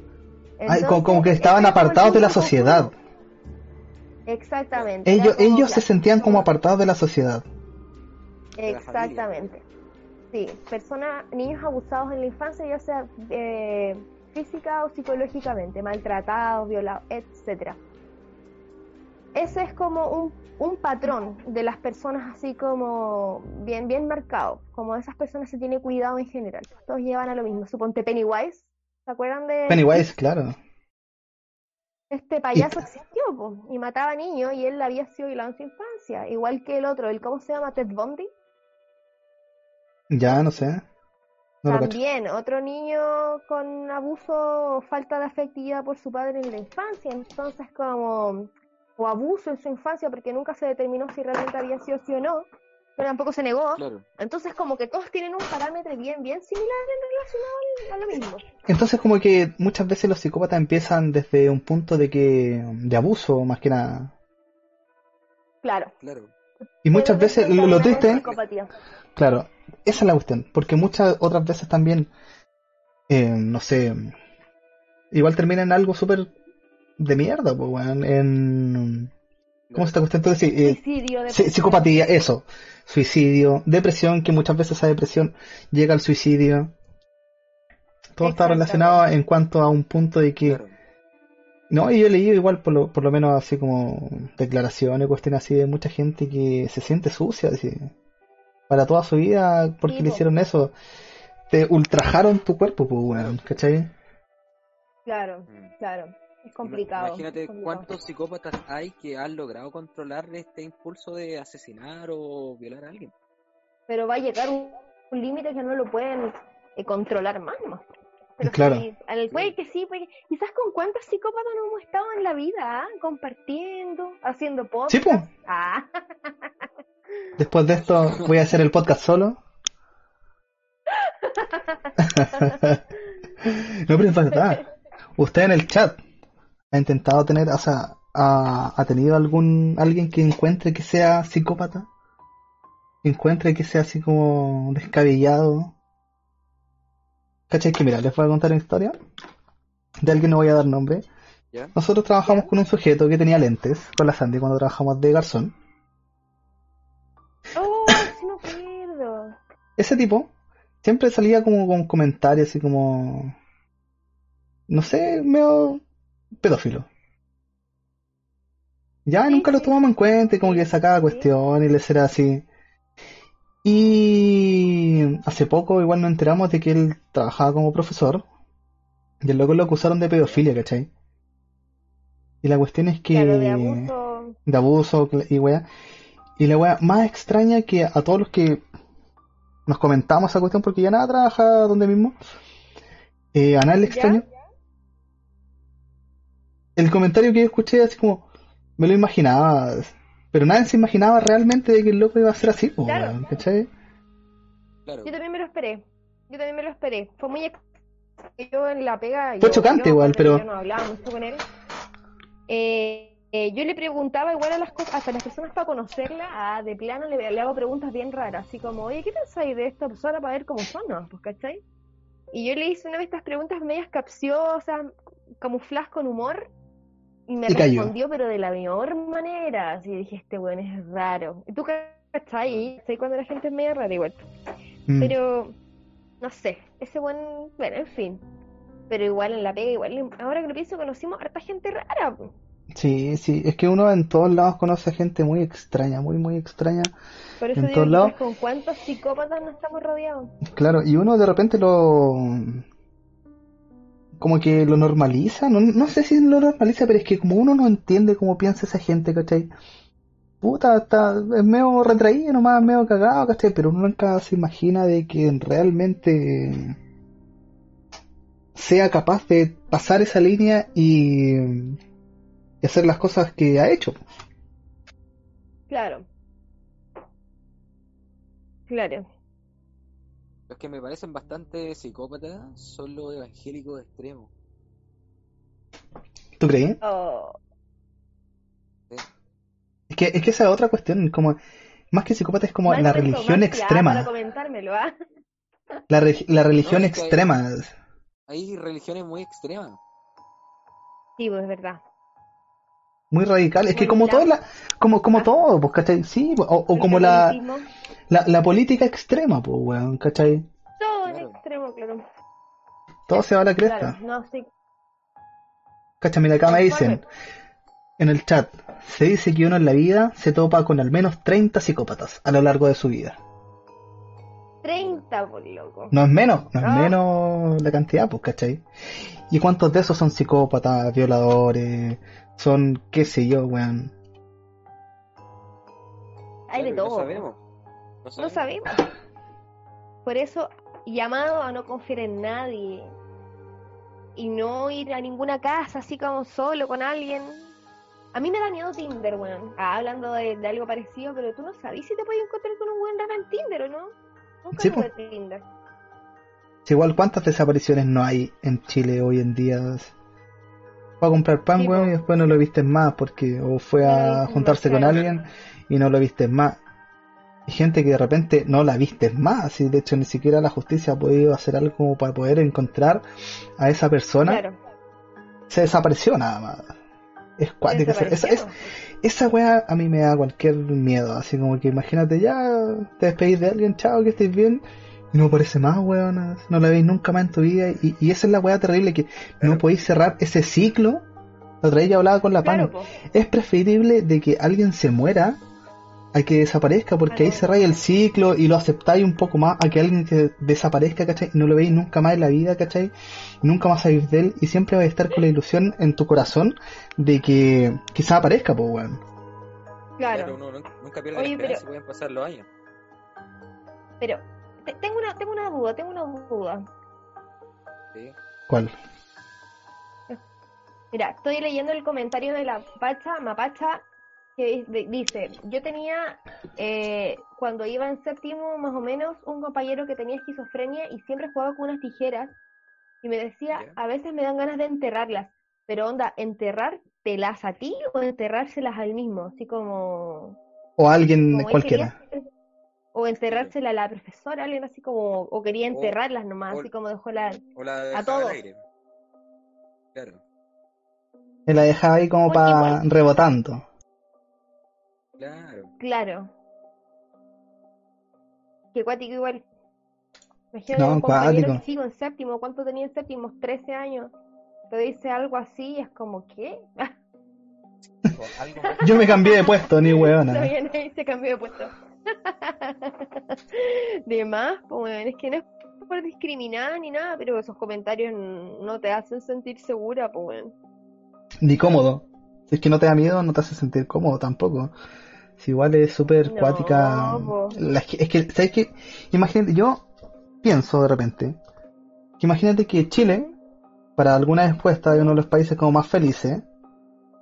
Ay, como, como que estaban apartados de la sociedad. Exactamente. Ellos, se sentían como apartados de la sociedad. Exactamente. Sí, personas, niños abusados en la infancia, ya sea eh, física o psicológicamente, maltratados, violados, etcétera. Ese es como un, un patrón de las personas así como bien bien marcado, como esas personas se tiene cuidado en general. Todos llevan a lo mismo. Suponte Pennywise, ¿se acuerdan de Pennywise, claro. Este payaso existió po, y mataba niños y él había sido violado en su infancia, igual que el otro, el cómo se llama Ted Bundy? Ya, no sé. No. También, otro niño con abuso o falta de afectividad por su padre en la infancia, entonces como, o abuso en su infancia porque nunca se determinó si realmente había sido sí o no, pero tampoco se negó, Claro. entonces como que todos tienen un parámetro bien, bien similar en relación a lo mismo. Entonces como que muchas veces los psicópatas empiezan desde un punto de que de abuso más que nada. Claro. Claro. Y muchas Pero veces lo, triste, claro, esa es la cuestión, porque muchas otras veces también, eh, no sé, igual termina en algo súper de mierda, pues, weón, en... ¿Cómo se esta cuestión? Entonces, sí, eh, Suicidio de Sí, psicopatía, eso. Suicidio, depresión, que muchas veces esa depresión llega al suicidio. Todo está relacionado en cuanto a un punto de que... Claro. No, y yo he leído igual, por lo, por lo menos así como declaraciones, cuestiones así de mucha gente que se siente sucia, así, para toda su vida, porque Sí, le po. hicieron eso. Te ultrajaron tu cuerpo, pues, weón, ¿cachai? Claro, Mm. claro. Es complicado. Imagínate es complicado. cuántos psicópatas hay que han logrado controlar este impulso de asesinar o violar a alguien. pero va a llegar un, un límite que no lo pueden eh, controlar más nomás. Pero Claro. sí, al- puede que sí, puede que- quizás con cuántos psicópatas no hemos estado en la vida, ¿ah? compartiendo, haciendo podcast. Sí, pues. Ah, Después de esto voy a hacer el podcast solo. no, pero es verdad. Usted en el chat ha intentado tener, o sea, ha, ha tenido algún alguien que encuentre que sea psicópata, que encuentre que sea así como descabellado. ¿Cachai? Que mira, les voy a contar una historia de alguien, no voy a dar nombre. ¿Ya? Nosotros trabajamos con un sujeto que tenía lentes, con la Sandy, cuando trabajamos de garzón. oh, sí me acuerdo. ese tipo siempre salía como con comentarios así como no sé, medio pedófilo. Ya Sí, nunca lo tomamos en cuenta y como que sacaba Sí. cuestiones y les era así. Y hace poco igual nos enteramos de que él trabajaba como profesor y el loco lo acusaron de pedofilia, ¿cachai? Y la cuestión es que Claro, de abuso. de abuso y weá. Y la weá más extraña que a todos los que nos comentamos esa cuestión, porque ya nada trabaja donde mismo, eh, a nadie le ¿Ya? El comentario que yo escuché así como, me lo imaginaba, pero nadie se imaginaba realmente de que el loco iba a ser así, po, Claro. ¿cachai? Claro. Yo también me lo esperé. Yo también me lo esperé. Fue muy ex- yo en la pega. Fue yo- chocante yo, igual, pero- Yo no hablaba mucho con él. Eh, eh, yo le preguntaba igual a las cosas, hasta las personas para conocerla, a, de plano le, le hago preguntas bien raras, así como, oye, ¿qué pensáis de esta persona para ver cómo son, no? Pues, ¿cachai? Y yo le hice una de estas preguntas medias capciosas, camufladas con humor, y me Y cayó. respondió, pero de la mejor manera. Así dije, este weón es raro. ¿Y tú cachai? ¿Cachai cuando la gente es media rara igual? Mm. Pero, no sé, ese buen, bueno, en fin. Pero igual en la pega, igual, ahora que lo pienso, conocimos harta gente rara. Sí, sí, es que uno en todos lados conoce gente muy extraña, muy, muy extraña. Por eso En digo, todos lados. quizás con cuántos psicópatas nos estamos rodeados. Claro, y uno de repente lo... Como que lo normaliza, no, no sé si lo normaliza, pero es que como uno no entiende cómo piensa esa gente, ¿cachai? Puta, está, es medio retraído nomás, medio cagado, ¿cachai? Pero uno nunca se imagina de que realmente sea capaz de pasar esa línea y, y hacer las cosas que ha hecho. Claro. Claro. Los que me parecen bastante psicópatas son los evangélicos extremos. ¿Tú crees? Oh, Es que, es que esa es otra cuestión, como, más que psicópata es como la religión ah, extrema. Para comentármelo, ¿ah? La, re- la religión No, es que hay- extrema. Hay religiones muy extremas. Sí, pues es verdad. Muy radical. Es que Como como la- todo, la, como, como Ah. todo, pues, ¿cachai? Sí, o, o El como la, la, la política extrema, pues, weón, ¿cachai? Todo en Claro. extremo, claro. Todo se va a la cresta. Claro, no, sí. ¿Cachai? Mira, acá me dicen, en el chat, se dice que uno en la vida se topa con al menos 30 psicópatas a lo largo de su vida. 30, por loco. No es menos, no es Ah. menos la cantidad, pues, ¿cachai? ¿Y cuántos de esos son psicópatas, violadores, son, qué sé yo, weón? Hay de todo. No sabemos. No No sabemos. Por eso, llamado a no confiar en nadie. Y no ir a ninguna casa así como solo con alguien. A mí me da miedo Tinder, weón. Ah, hablando de, de algo parecido, pero tú no sabes si te puedes encontrar con un buen raro en Tinder o no. Nunca Sí, tuve Tinder. Si igual, ¿cuántas desapariciones no hay en Chile hoy en día? Fue a comprar pan, Sí, weón, y después no lo viste más, porque o fue a juntarse con alguien y no lo viste más. Y gente que de repente no la viste más, y de hecho ni siquiera la justicia ha podido hacer algo como para poder encontrar a esa persona. Claro. Se desapareció nada más. Es cuática. Esa, esa, Desapareció. esa weá a mí me da cualquier miedo, así como que imagínate ya, te despedís de alguien, chao, que estés bien, y no aparece más, weón, no la veis nunca más en tu vida, y, y esa es la weá terrible que no podéis cerrar ese ciclo. La otra vez yo hablaba con la Claro, po. es preferible de que alguien se muera a que desaparezca, porque Ah, ahí cerráis el ciclo y lo aceptáis un poco más a que alguien que desaparezca, ¿cachai? Y no lo veis nunca más en la vida, ¿cachai? Nunca más sabéis de él y siempre vais a estar con la ilusión en tu corazón de que quizá aparezca, pues, weón. Claro. uno nunca, pierde Oye, la esperanza pero- pueden pasar los años. Pero tengo una, tengo una duda, tengo una duda. ¿sí? ¿Cuál? Mira, estoy leyendo el comentario de la Pacha, Mapacha, que di- dice, yo tenía, eh, cuando iba en séptimo más o menos, un compañero que tenía esquizofrenia y siempre jugaba con unas tijeras y me decía, a veces me dan ganas de enterrarlas, pero onda, ¿enterrártelas a ti o enterrárselas al mismo? Así como... O alguien como él cualquiera. quería- o enterrársela a la profesora, alguien así como, o quería enterrarlas nomás, o- así como dejó la... O la A todos. al aire. Claro. Me la dejaba ahí como para rebotando. Claro. Claro. Que cuático igual. Imagínate No, un compañero cuático. que sigo en séptimo, ¿cuánto tenía en séptimo? 13 años. Te dice algo así y es como, ¿qué? Yo me cambié de puesto, ni No weona. viene ahí se cambió de puesto. De más, pues es que no es por discriminar ni nada, pero esos comentarios no te hacen sentir segura, pues. Ni cómodo. Si es que no te da miedo, no te hace sentir cómodo tampoco. Si igual es súper No, cuática. po. La- es que, ¿sabes qué? Imagínate, yo pienso de repente, que imagínate que Chile, para algunas encuestas, es uno de los países como más felices,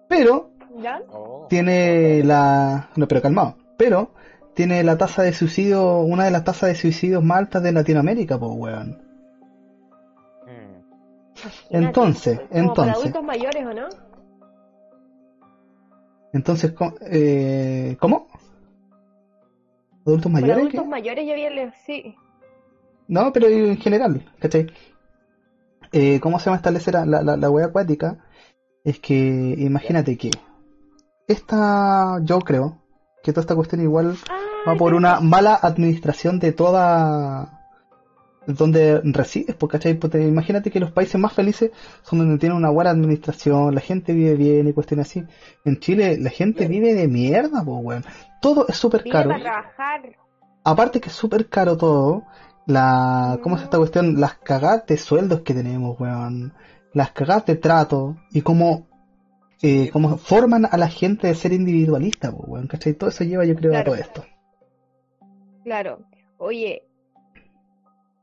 pero ¿Ya? Oh. tiene la... No, pero calmado. Pero tiene la tasa de suicidio, una de las tasas de suicidios más altas de Latinoamérica, pues, weón. Mm. Entonces, como para entonces. adultos mayores o no? Entonces, eh, ¿cómo? ¿Adultos Para mayores? adultos qué? mayores yo había leído, sí. No, pero en general, ¿cachai? Eh, ¿Cómo se llama establecer la, la, la wea acuática? Es que, imagínate que esta, yo creo que toda esta cuestión igual Ah, va por una mala administración de toda donde resides, ¿cachai? Pues te- imagínate que los países más felices son donde tienen una buena administración, la gente vive bien y cuestiones así. En Chile la gente vive de mierda, pues, weón. Todo es súper caro. Aparte que es súper caro todo, la, ¿cómo es esta cuestión? Las cagadas de sueldos que tenemos, weón. Las cagadas de trato y cómo, eh, cómo forman a la gente de ser individualista, pues, weón, ¿cachai? Todo eso lleva, yo creo, a todo esto. Claro. Oye,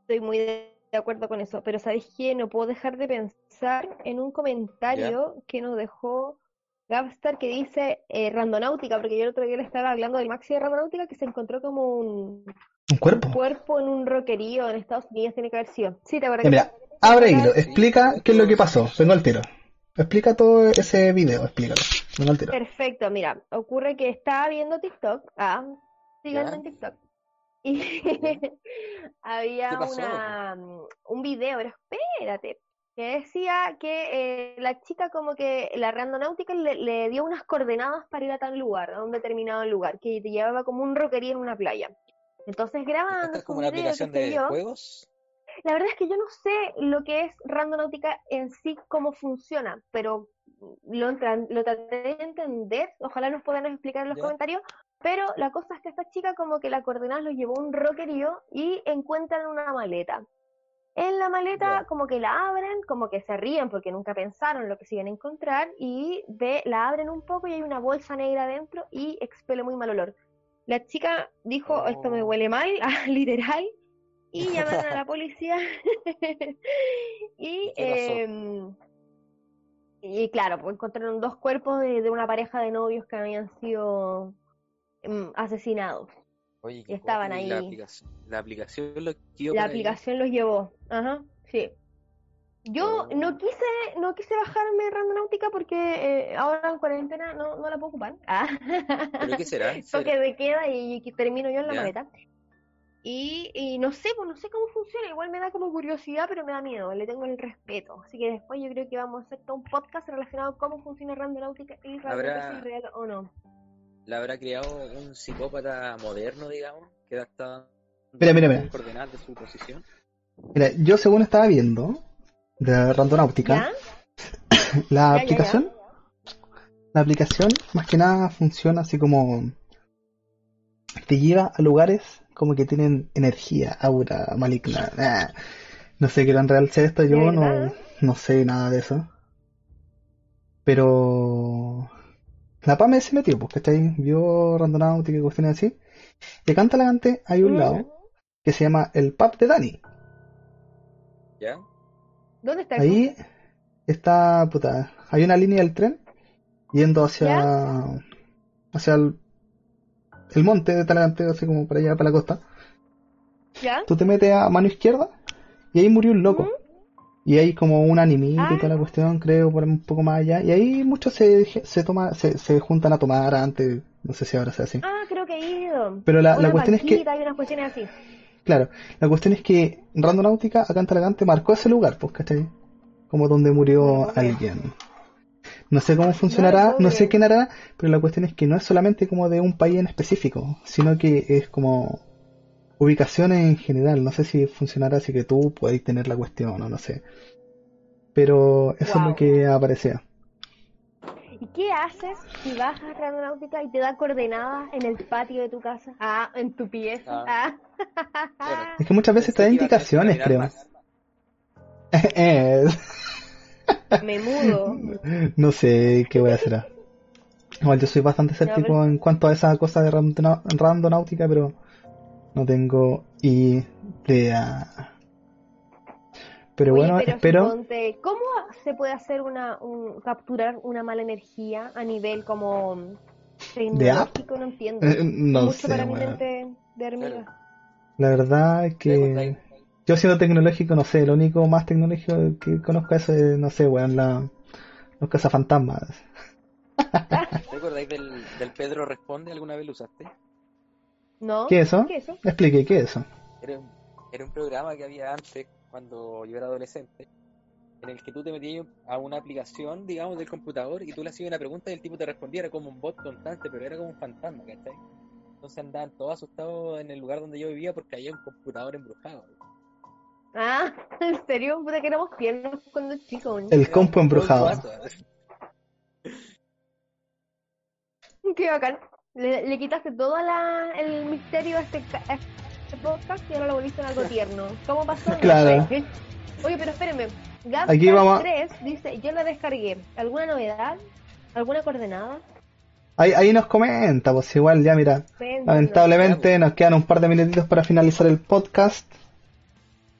estoy muy de acuerdo con eso, pero ¿sabes qué? No puedo dejar de pensar en un comentario que nos dejó Gabstar que dice eh, randonáutica, porque yo el otro día le estaba hablando del maxi de randonáutica que se encontró como un, Un cuerpo. un cuerpo en un roquerío en Estados Unidos, tiene que haber sido. Sí, ¿te acuerdas? Mira, abre hilo, explica qué es lo que pasó. Vengo al tiro. Explica todo ese video, explícalo. Vengo al tiro. Perfecto, mira, ocurre que estaba viendo TikTok, ah, síganme en TikTok, y había una, mm, un video, pero espérate, que decía que eh, la chica como que la randonáutica le, le dio unas coordenadas para ir a tal lugar, a un determinado lugar, que te llevaba como un roquería en una playa. Entonces grabando ¿Esta es como una video, aplicación de yo, juegos? la verdad es que yo no sé lo que es randonáutica en sí, cómo funciona, pero lo, entra- lo traté de entender. Ojalá nos puedan explicar en los Ya. comentarios. Pero la cosa es que esta chica como que la coordenada lo llevó a un rockerío y encuentran una maleta. En la maleta como que la abren, como que se ríen porque nunca pensaron lo que se iban a encontrar y ve, la abren un poco y hay una bolsa negra adentro y expele muy mal olor. La chica dijo, esto me Oh. huele mal, ah, literal, y llamaron a la policía. y, em, y claro, pues encontraron dos cuerpos de, de una pareja de novios que habían sido asesinados. Oye, y estaban La ahí. aplicación, la aplicación La aplicación los llevó. Ajá, sí. Yo Oh. no quise, no quise bajarme Randonáutica porque eh, ahora en cuarentena no, no la puedo ocupar. Ah. ¿Pero qué será? Toque de queda y, y termino yo en la Ya. maleta. Y, y no sé, pues no sé cómo funciona. Igual me da como curiosidad, pero me da miedo. Le tengo el respeto. Así que después yo creo que vamos a hacer todo un podcast relacionado con cómo funciona Randonáutica y realmente Habrá- si es real o no. ¿La habrá creado un psicópata moderno, digamos? Que está Mira, mira, mira. coordenadas de su posición. Mira, yo según estaba viendo de Randonáutica, ¿Ya? la Ya, ya, aplicación, la aplicación más que nada funciona así como te lleva a lugares como que tienen energía, aura maligna. Ah, no sé qué tan real sea esto, yo ¿De no, no sé nada de eso. Pero la PAME se metió, pues, ¿cachai? Vio Randonáutica y cuestiones así. Y acá en Talagante hay un Mm. lado que se llama el pub de Dani. ¿Ya? ¿Dónde está? Ahí está, puta, hay una línea del tren yendo hacia, hacia el, el monte de Talagante, así como para allá, para la costa. ¿Ya? Tú te metes a mano izquierda y ahí murió un loco. Y hay como un animito y toda la Ah. cuestión, creo, por un poco más allá. Y ahí muchos se, se, toma, se, se juntan a tomar antes, no sé si ahora sea así. Ah, creo que he ido. Pero la, cuestión es que, vaquita y unas cuestiones así. claro, la cuestión es que Randonáutica acá en Talagante marcó ese lugar, pues, ¿cachai? Como donde murió ok. alguien. No sé cómo funcionará, No, no sé quién hará, pero la cuestión es que no es solamente como de un país en específico, sino que es como ubicaciones en general. No sé si funcionará así que tú puedes tener la cuestión o no sé. Pero eso es lo que aparecía. ¿Y qué haces si vas a Randonáutica y te da coordenadas en el patio de tu casa? Ah, en tu pieza. Ah. Bueno, Es que muchas veces te da indicaciones, creo. Eh, Me mudo. no sé qué voy a hacer. Igual yo soy bastante escéptico pero- en cuanto a esa cosa de randonáutica, pero no tengo idea. Pero Oye, bueno, pero espero. suponte, ¿cómo se puede hacer una, un, capturar una mala energía a nivel como tecnológico? No entiendo. Eh, no Mucho sé, para mi mente de hormiga. La verdad es que yo siendo tecnológico, no sé, lo único más tecnológico que conozco es, eh, no sé, weón, la, los cazafantasmas. Luego acordáis del, del Pedro Responde? ¿Alguna vez lo usaste? ¿No? ¿Qué es eso? ¿Qué es eso? Explique, ¿qué es eso? Era un, era un programa que había antes, cuando yo era adolescente, en el que tú te metías a una aplicación, digamos, del computador y tú le hacías una pregunta y el tipo te respondía, era como un bot constante, pero era como un fantasma, ¿cachai? Entonces andaban todos asustados en el lugar donde yo vivía porque había un computador embrujado. Ah, ¿en serio? Puta que éramos tiernos cuando chicos. El Era compo embrujado. Qué bacán. Le, le quitaste todo la, el misterio a este, ca- a este podcast y ahora lo volviste en algo tierno. ¿Cómo pasó? Claro. Oye, pero espérenme. Aquí vamos a- 3 dice, yo la descargué. ¿Alguna novedad? ¿Alguna coordenada? Ahí, ahí nos comenta, pues igual ya mira, lamentablemente nos quedan un par de minutitos para finalizar el podcast.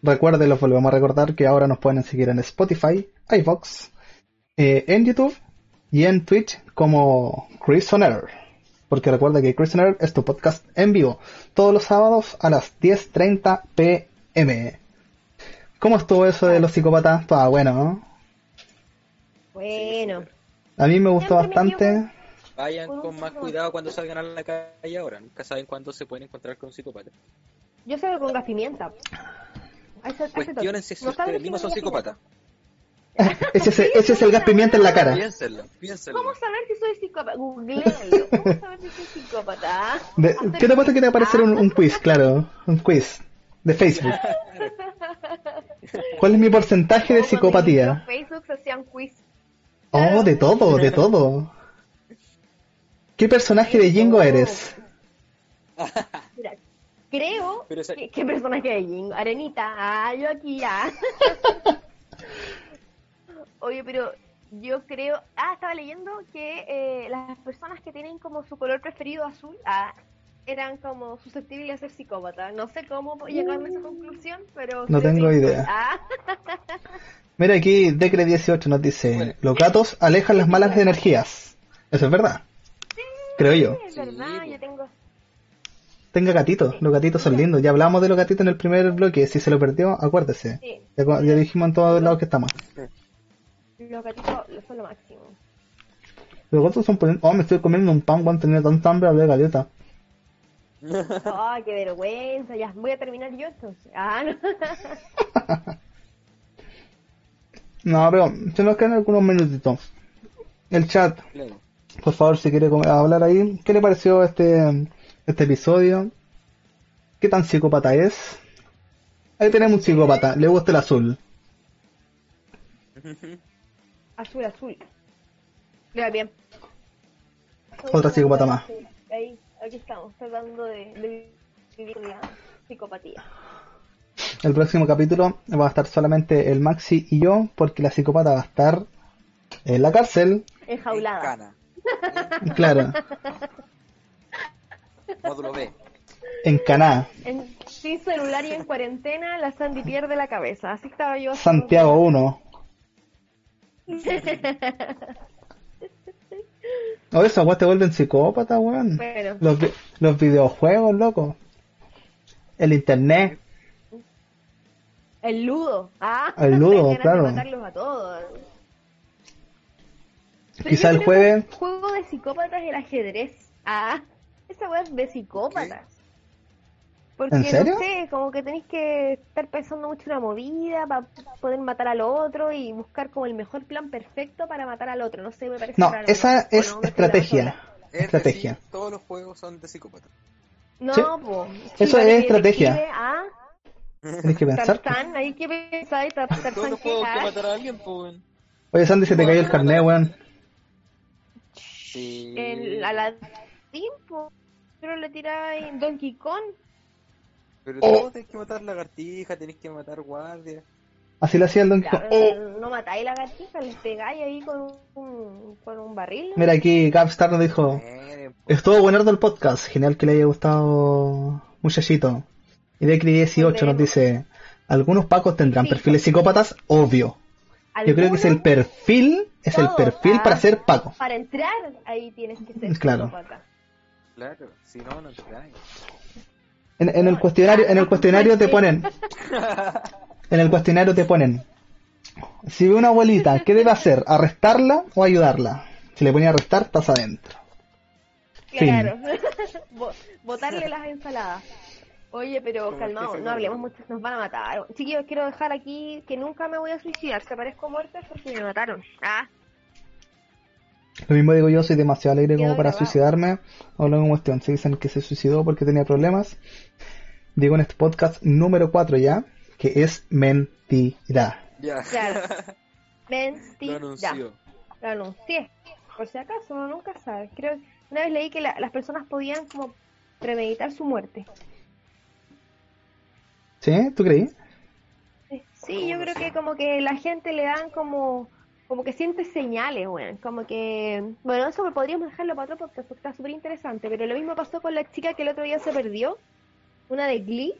Recuerden, los volvemos a recordar que ahora nos pueden seguir en Spotify, iVox, eh, en YouTube y en Twitch como Chris on Air. Porque recuerda que Chris on Air es tu podcast en vivo, todos los sábados a las 10.30 pm. ¿Cómo estuvo eso de los psicópatas? Estaba bueno, ¿no? Bueno. A mí me gustó Siempre me bastante. Vayan Con más cuidado cuando salgan a la calle ahora. Nunca saben cuándo se pueden encontrar con un psicópata. Yo salgo con gas pimienta. Cuestionense si No saben ustedes mismos son psicópatas. Ese es, el- ese es el gas pimienta en la cara. Piénsenlo, piénsenlo. ¿Cómo saber si soy psicópata? Googlealo. ¿Cómo saber si soy psicópata? De- ¿Qué te pasa que te va a aparecer un, Ah, un quiz? Claro, un quiz de Facebook. ¿Cuál es mi porcentaje de psicopatía? Los Facebook se hacían quiz. Oh, de todo, de todo. ¿Qué personaje de Jingo eres? Mira, creo Pero esa- que, ¿qué personaje de Jingo? Arenita, ah, yo aquí ya. Oye, pero yo creo, ah, estaba leyendo que eh, las personas que tienen como su color preferido azul, ah, eran como susceptibles a ser psicópatas. No sé cómo llegaron a esa conclusión, pero... No tengo que- idea. Ah, Mira aquí, Decre18 nos dice, los gatos alejan las malas energías. Eso es verdad. Creo yo. es verdad, Sí, yo tengo... Tenga gatitos, los gatitos son lindos. Ya hablamos de los gatitos en el primer bloque. Si se lo perdió, acuérdese. Sí, Ya, ya dijimos en todos lados que estamos. Los gatitos son lo máximo. Los gatos son poniendo... Oh, me estoy comiendo un pan cuando tenía tanta hambre de galleta. Ay, qué vergüenza. Ya, voy a terminar yo entonces. Ah, no. No, pero se nos quedan algunos minutitos. El chat, Claro. por favor, si quiere hablar ahí, ¿qué le pareció este, este episodio? ¿Qué tan psicópata es? Ahí tenemos un psicópata, le gusta el azul. Azul, azul. Mira bien. Otra psicópata más. Ahí, aquí estamos, tratando de, de vivir la psicopatía. El próximo capítulo va a estar solamente el Maxi y yo, porque la psicópata va a estar en la cárcel. Enjaulada. Cana. Claro, Módulo B. en Caná, En, sin celular y en cuarentena, la Sandy pierde la cabeza. Así estaba yo. Santiago 1. O eso, weón, te vuelven psicópata, weón. Bueno, Los, los videojuegos, loco. El internet. el ludo. Ah, El ludo, claro. matarlos a todos. Pero Quizá el jueves- juego de psicópatas el ajedrez. Ah, esa weá es de psicópatas. Porque ¿En serio? no sé, como que tenéis que estar pensando mucho en la movida para poder matar al otro y buscar como el mejor plan perfecto para matar al otro. No sé, me parece No, raro. esa ¿O es no? La estrategia. Es Estrategia. decir, todos los juegos son de psicópata. No, Sí. po. Eso es estrategia. Detective, Ah, Tienes que pensar. Tarzán, hay que pensar. Juegos que matar a alguien, pues. Oye, Sandy, se te cayó el carnet, weón. Sí. El Aladdin, po. Pero le tiráis Donkey Kong. Pero Oh. todos tenés que matar lagartija, tenés que matar guardia. Así lo hacía el Donkey Kong. Oh. No matáis la gatija, les pegáis ahí con un, con un barril. Mira, aquí Gapstar nos dijo: po. Estuvo buenardo el podcast. Genial que le haya gustado, muchachito. Y Decri18 nos dice: Algunos pacos tendrán Sí. perfiles psicópatas, obvio. Yo creo que es el perfil, es el perfil ah. para ser paco. Para entrar, ahí tienes que ser Claro. psicópata. Claro, si no, no te. En, en el cuestionario, en el cuestionario te ponen, en el cuestionario te ponen, si ve una abuelita, ¿qué debe hacer? ¿Arrestarla o ayudarla? Si le ponía arrestar, estás adentro. Fin. Claro. Bo- Botarle las ensaladas. Oye, pero calmado, no hablemos mucho, nos van a matar. Chiquillos, quiero dejar aquí que nunca me voy a suicidar. Si aparezco muerta es porque me mataron. Ah, Lo mismo digo yo, soy demasiado alegre como para suicidarme. O en cuestión, si dicen que se suicidó porque tenía problemas, digo en este podcast número 4 ya, que es mentira. Ya. claro. Lo Mentira. anunció. Lo anuncié. Por si acaso, uno nunca sabe. Creo una vez leí que la- las personas podían como premeditar su muerte. ¿Sí? ¿Tú creí? Sí, yo creo que como que la gente le dan como como que siente señales, weón. Como que, bueno, eso podríamos dejarlo para otro podcast porque está súper interesante. Pero lo mismo pasó con la chica que el otro día se perdió, una de Glee.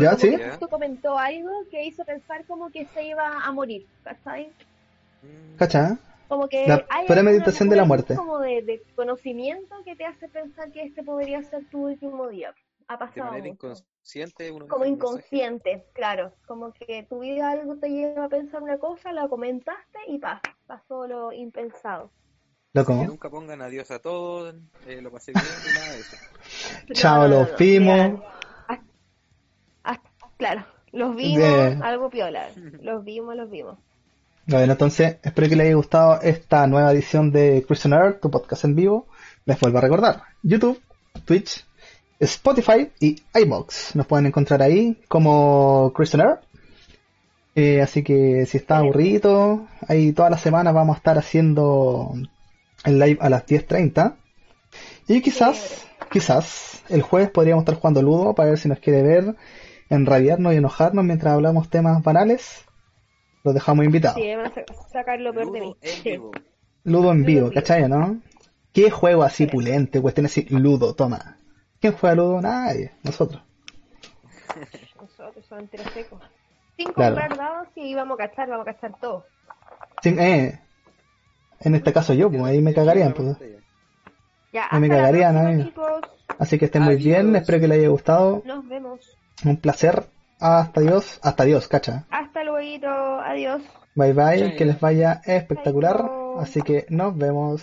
¿Ya? Como ¿Sí? que justo comentó algo que hizo pensar como que se iba a morir, ¿cachai? Mm, ¿Cacha? Como que La hay premeditación de la muerte. como de, de conocimiento que te hace pensar que este podría ser tu último día. Ha De pasado manera mucho. inconsciente uno Como mensaje. inconsciente, claro. Como que tu vida algo te lleva a pensar una cosa, la comentaste y pasa. Pasó lo impensado. Que Loco. nunca pongan adiós a todos, eh, lo pasé bien y nada de eso. Chao, No, no, los vimos. claro, los vimos, De- algo piola. Los vimos, los vimos. Bueno, entonces espero que les haya gustado esta nueva edición de Christian Earth, tu podcast en vivo. Les vuelvo a recordar, YouTube, Twitch, Spotify y iBox. Nos pueden encontrar ahí como Christian Earth. Eh, así que si está aburrido, ahí todas las semanas vamos a estar haciendo el live a las 10.30. Y quizás, quizás, el jueves podríamos estar jugando Ludo para ver si nos quiere ver, enrabiarnos y enojarnos mientras hablamos temas banales. Los dejamos invitados. Sí, van a sa- sacar lo peor de mí. Ludo en Sí. vivo. Ludo en. ¿cachai, no? ¿Qué juego así pulente? Cuestión así, Ludo, toma. ¿Quién juega Ludo? Nadie, nosotros. Nosotros son enteros secos. Sin Claro. comprar dados y vamos a cachar, vamos a cachar todo. Sí, eh, en este caso yo, pues ahí me cagarían. Pues. Ya, No me cagarían. Así que estén muy Adiós. bien, espero que les haya gustado. Nos vemos. Un placer. Hasta Dios, hasta Dios, cacha. Hasta luego. Adiós. Bye bye, que les vaya espectacular. Chaito. Así que nos vemos.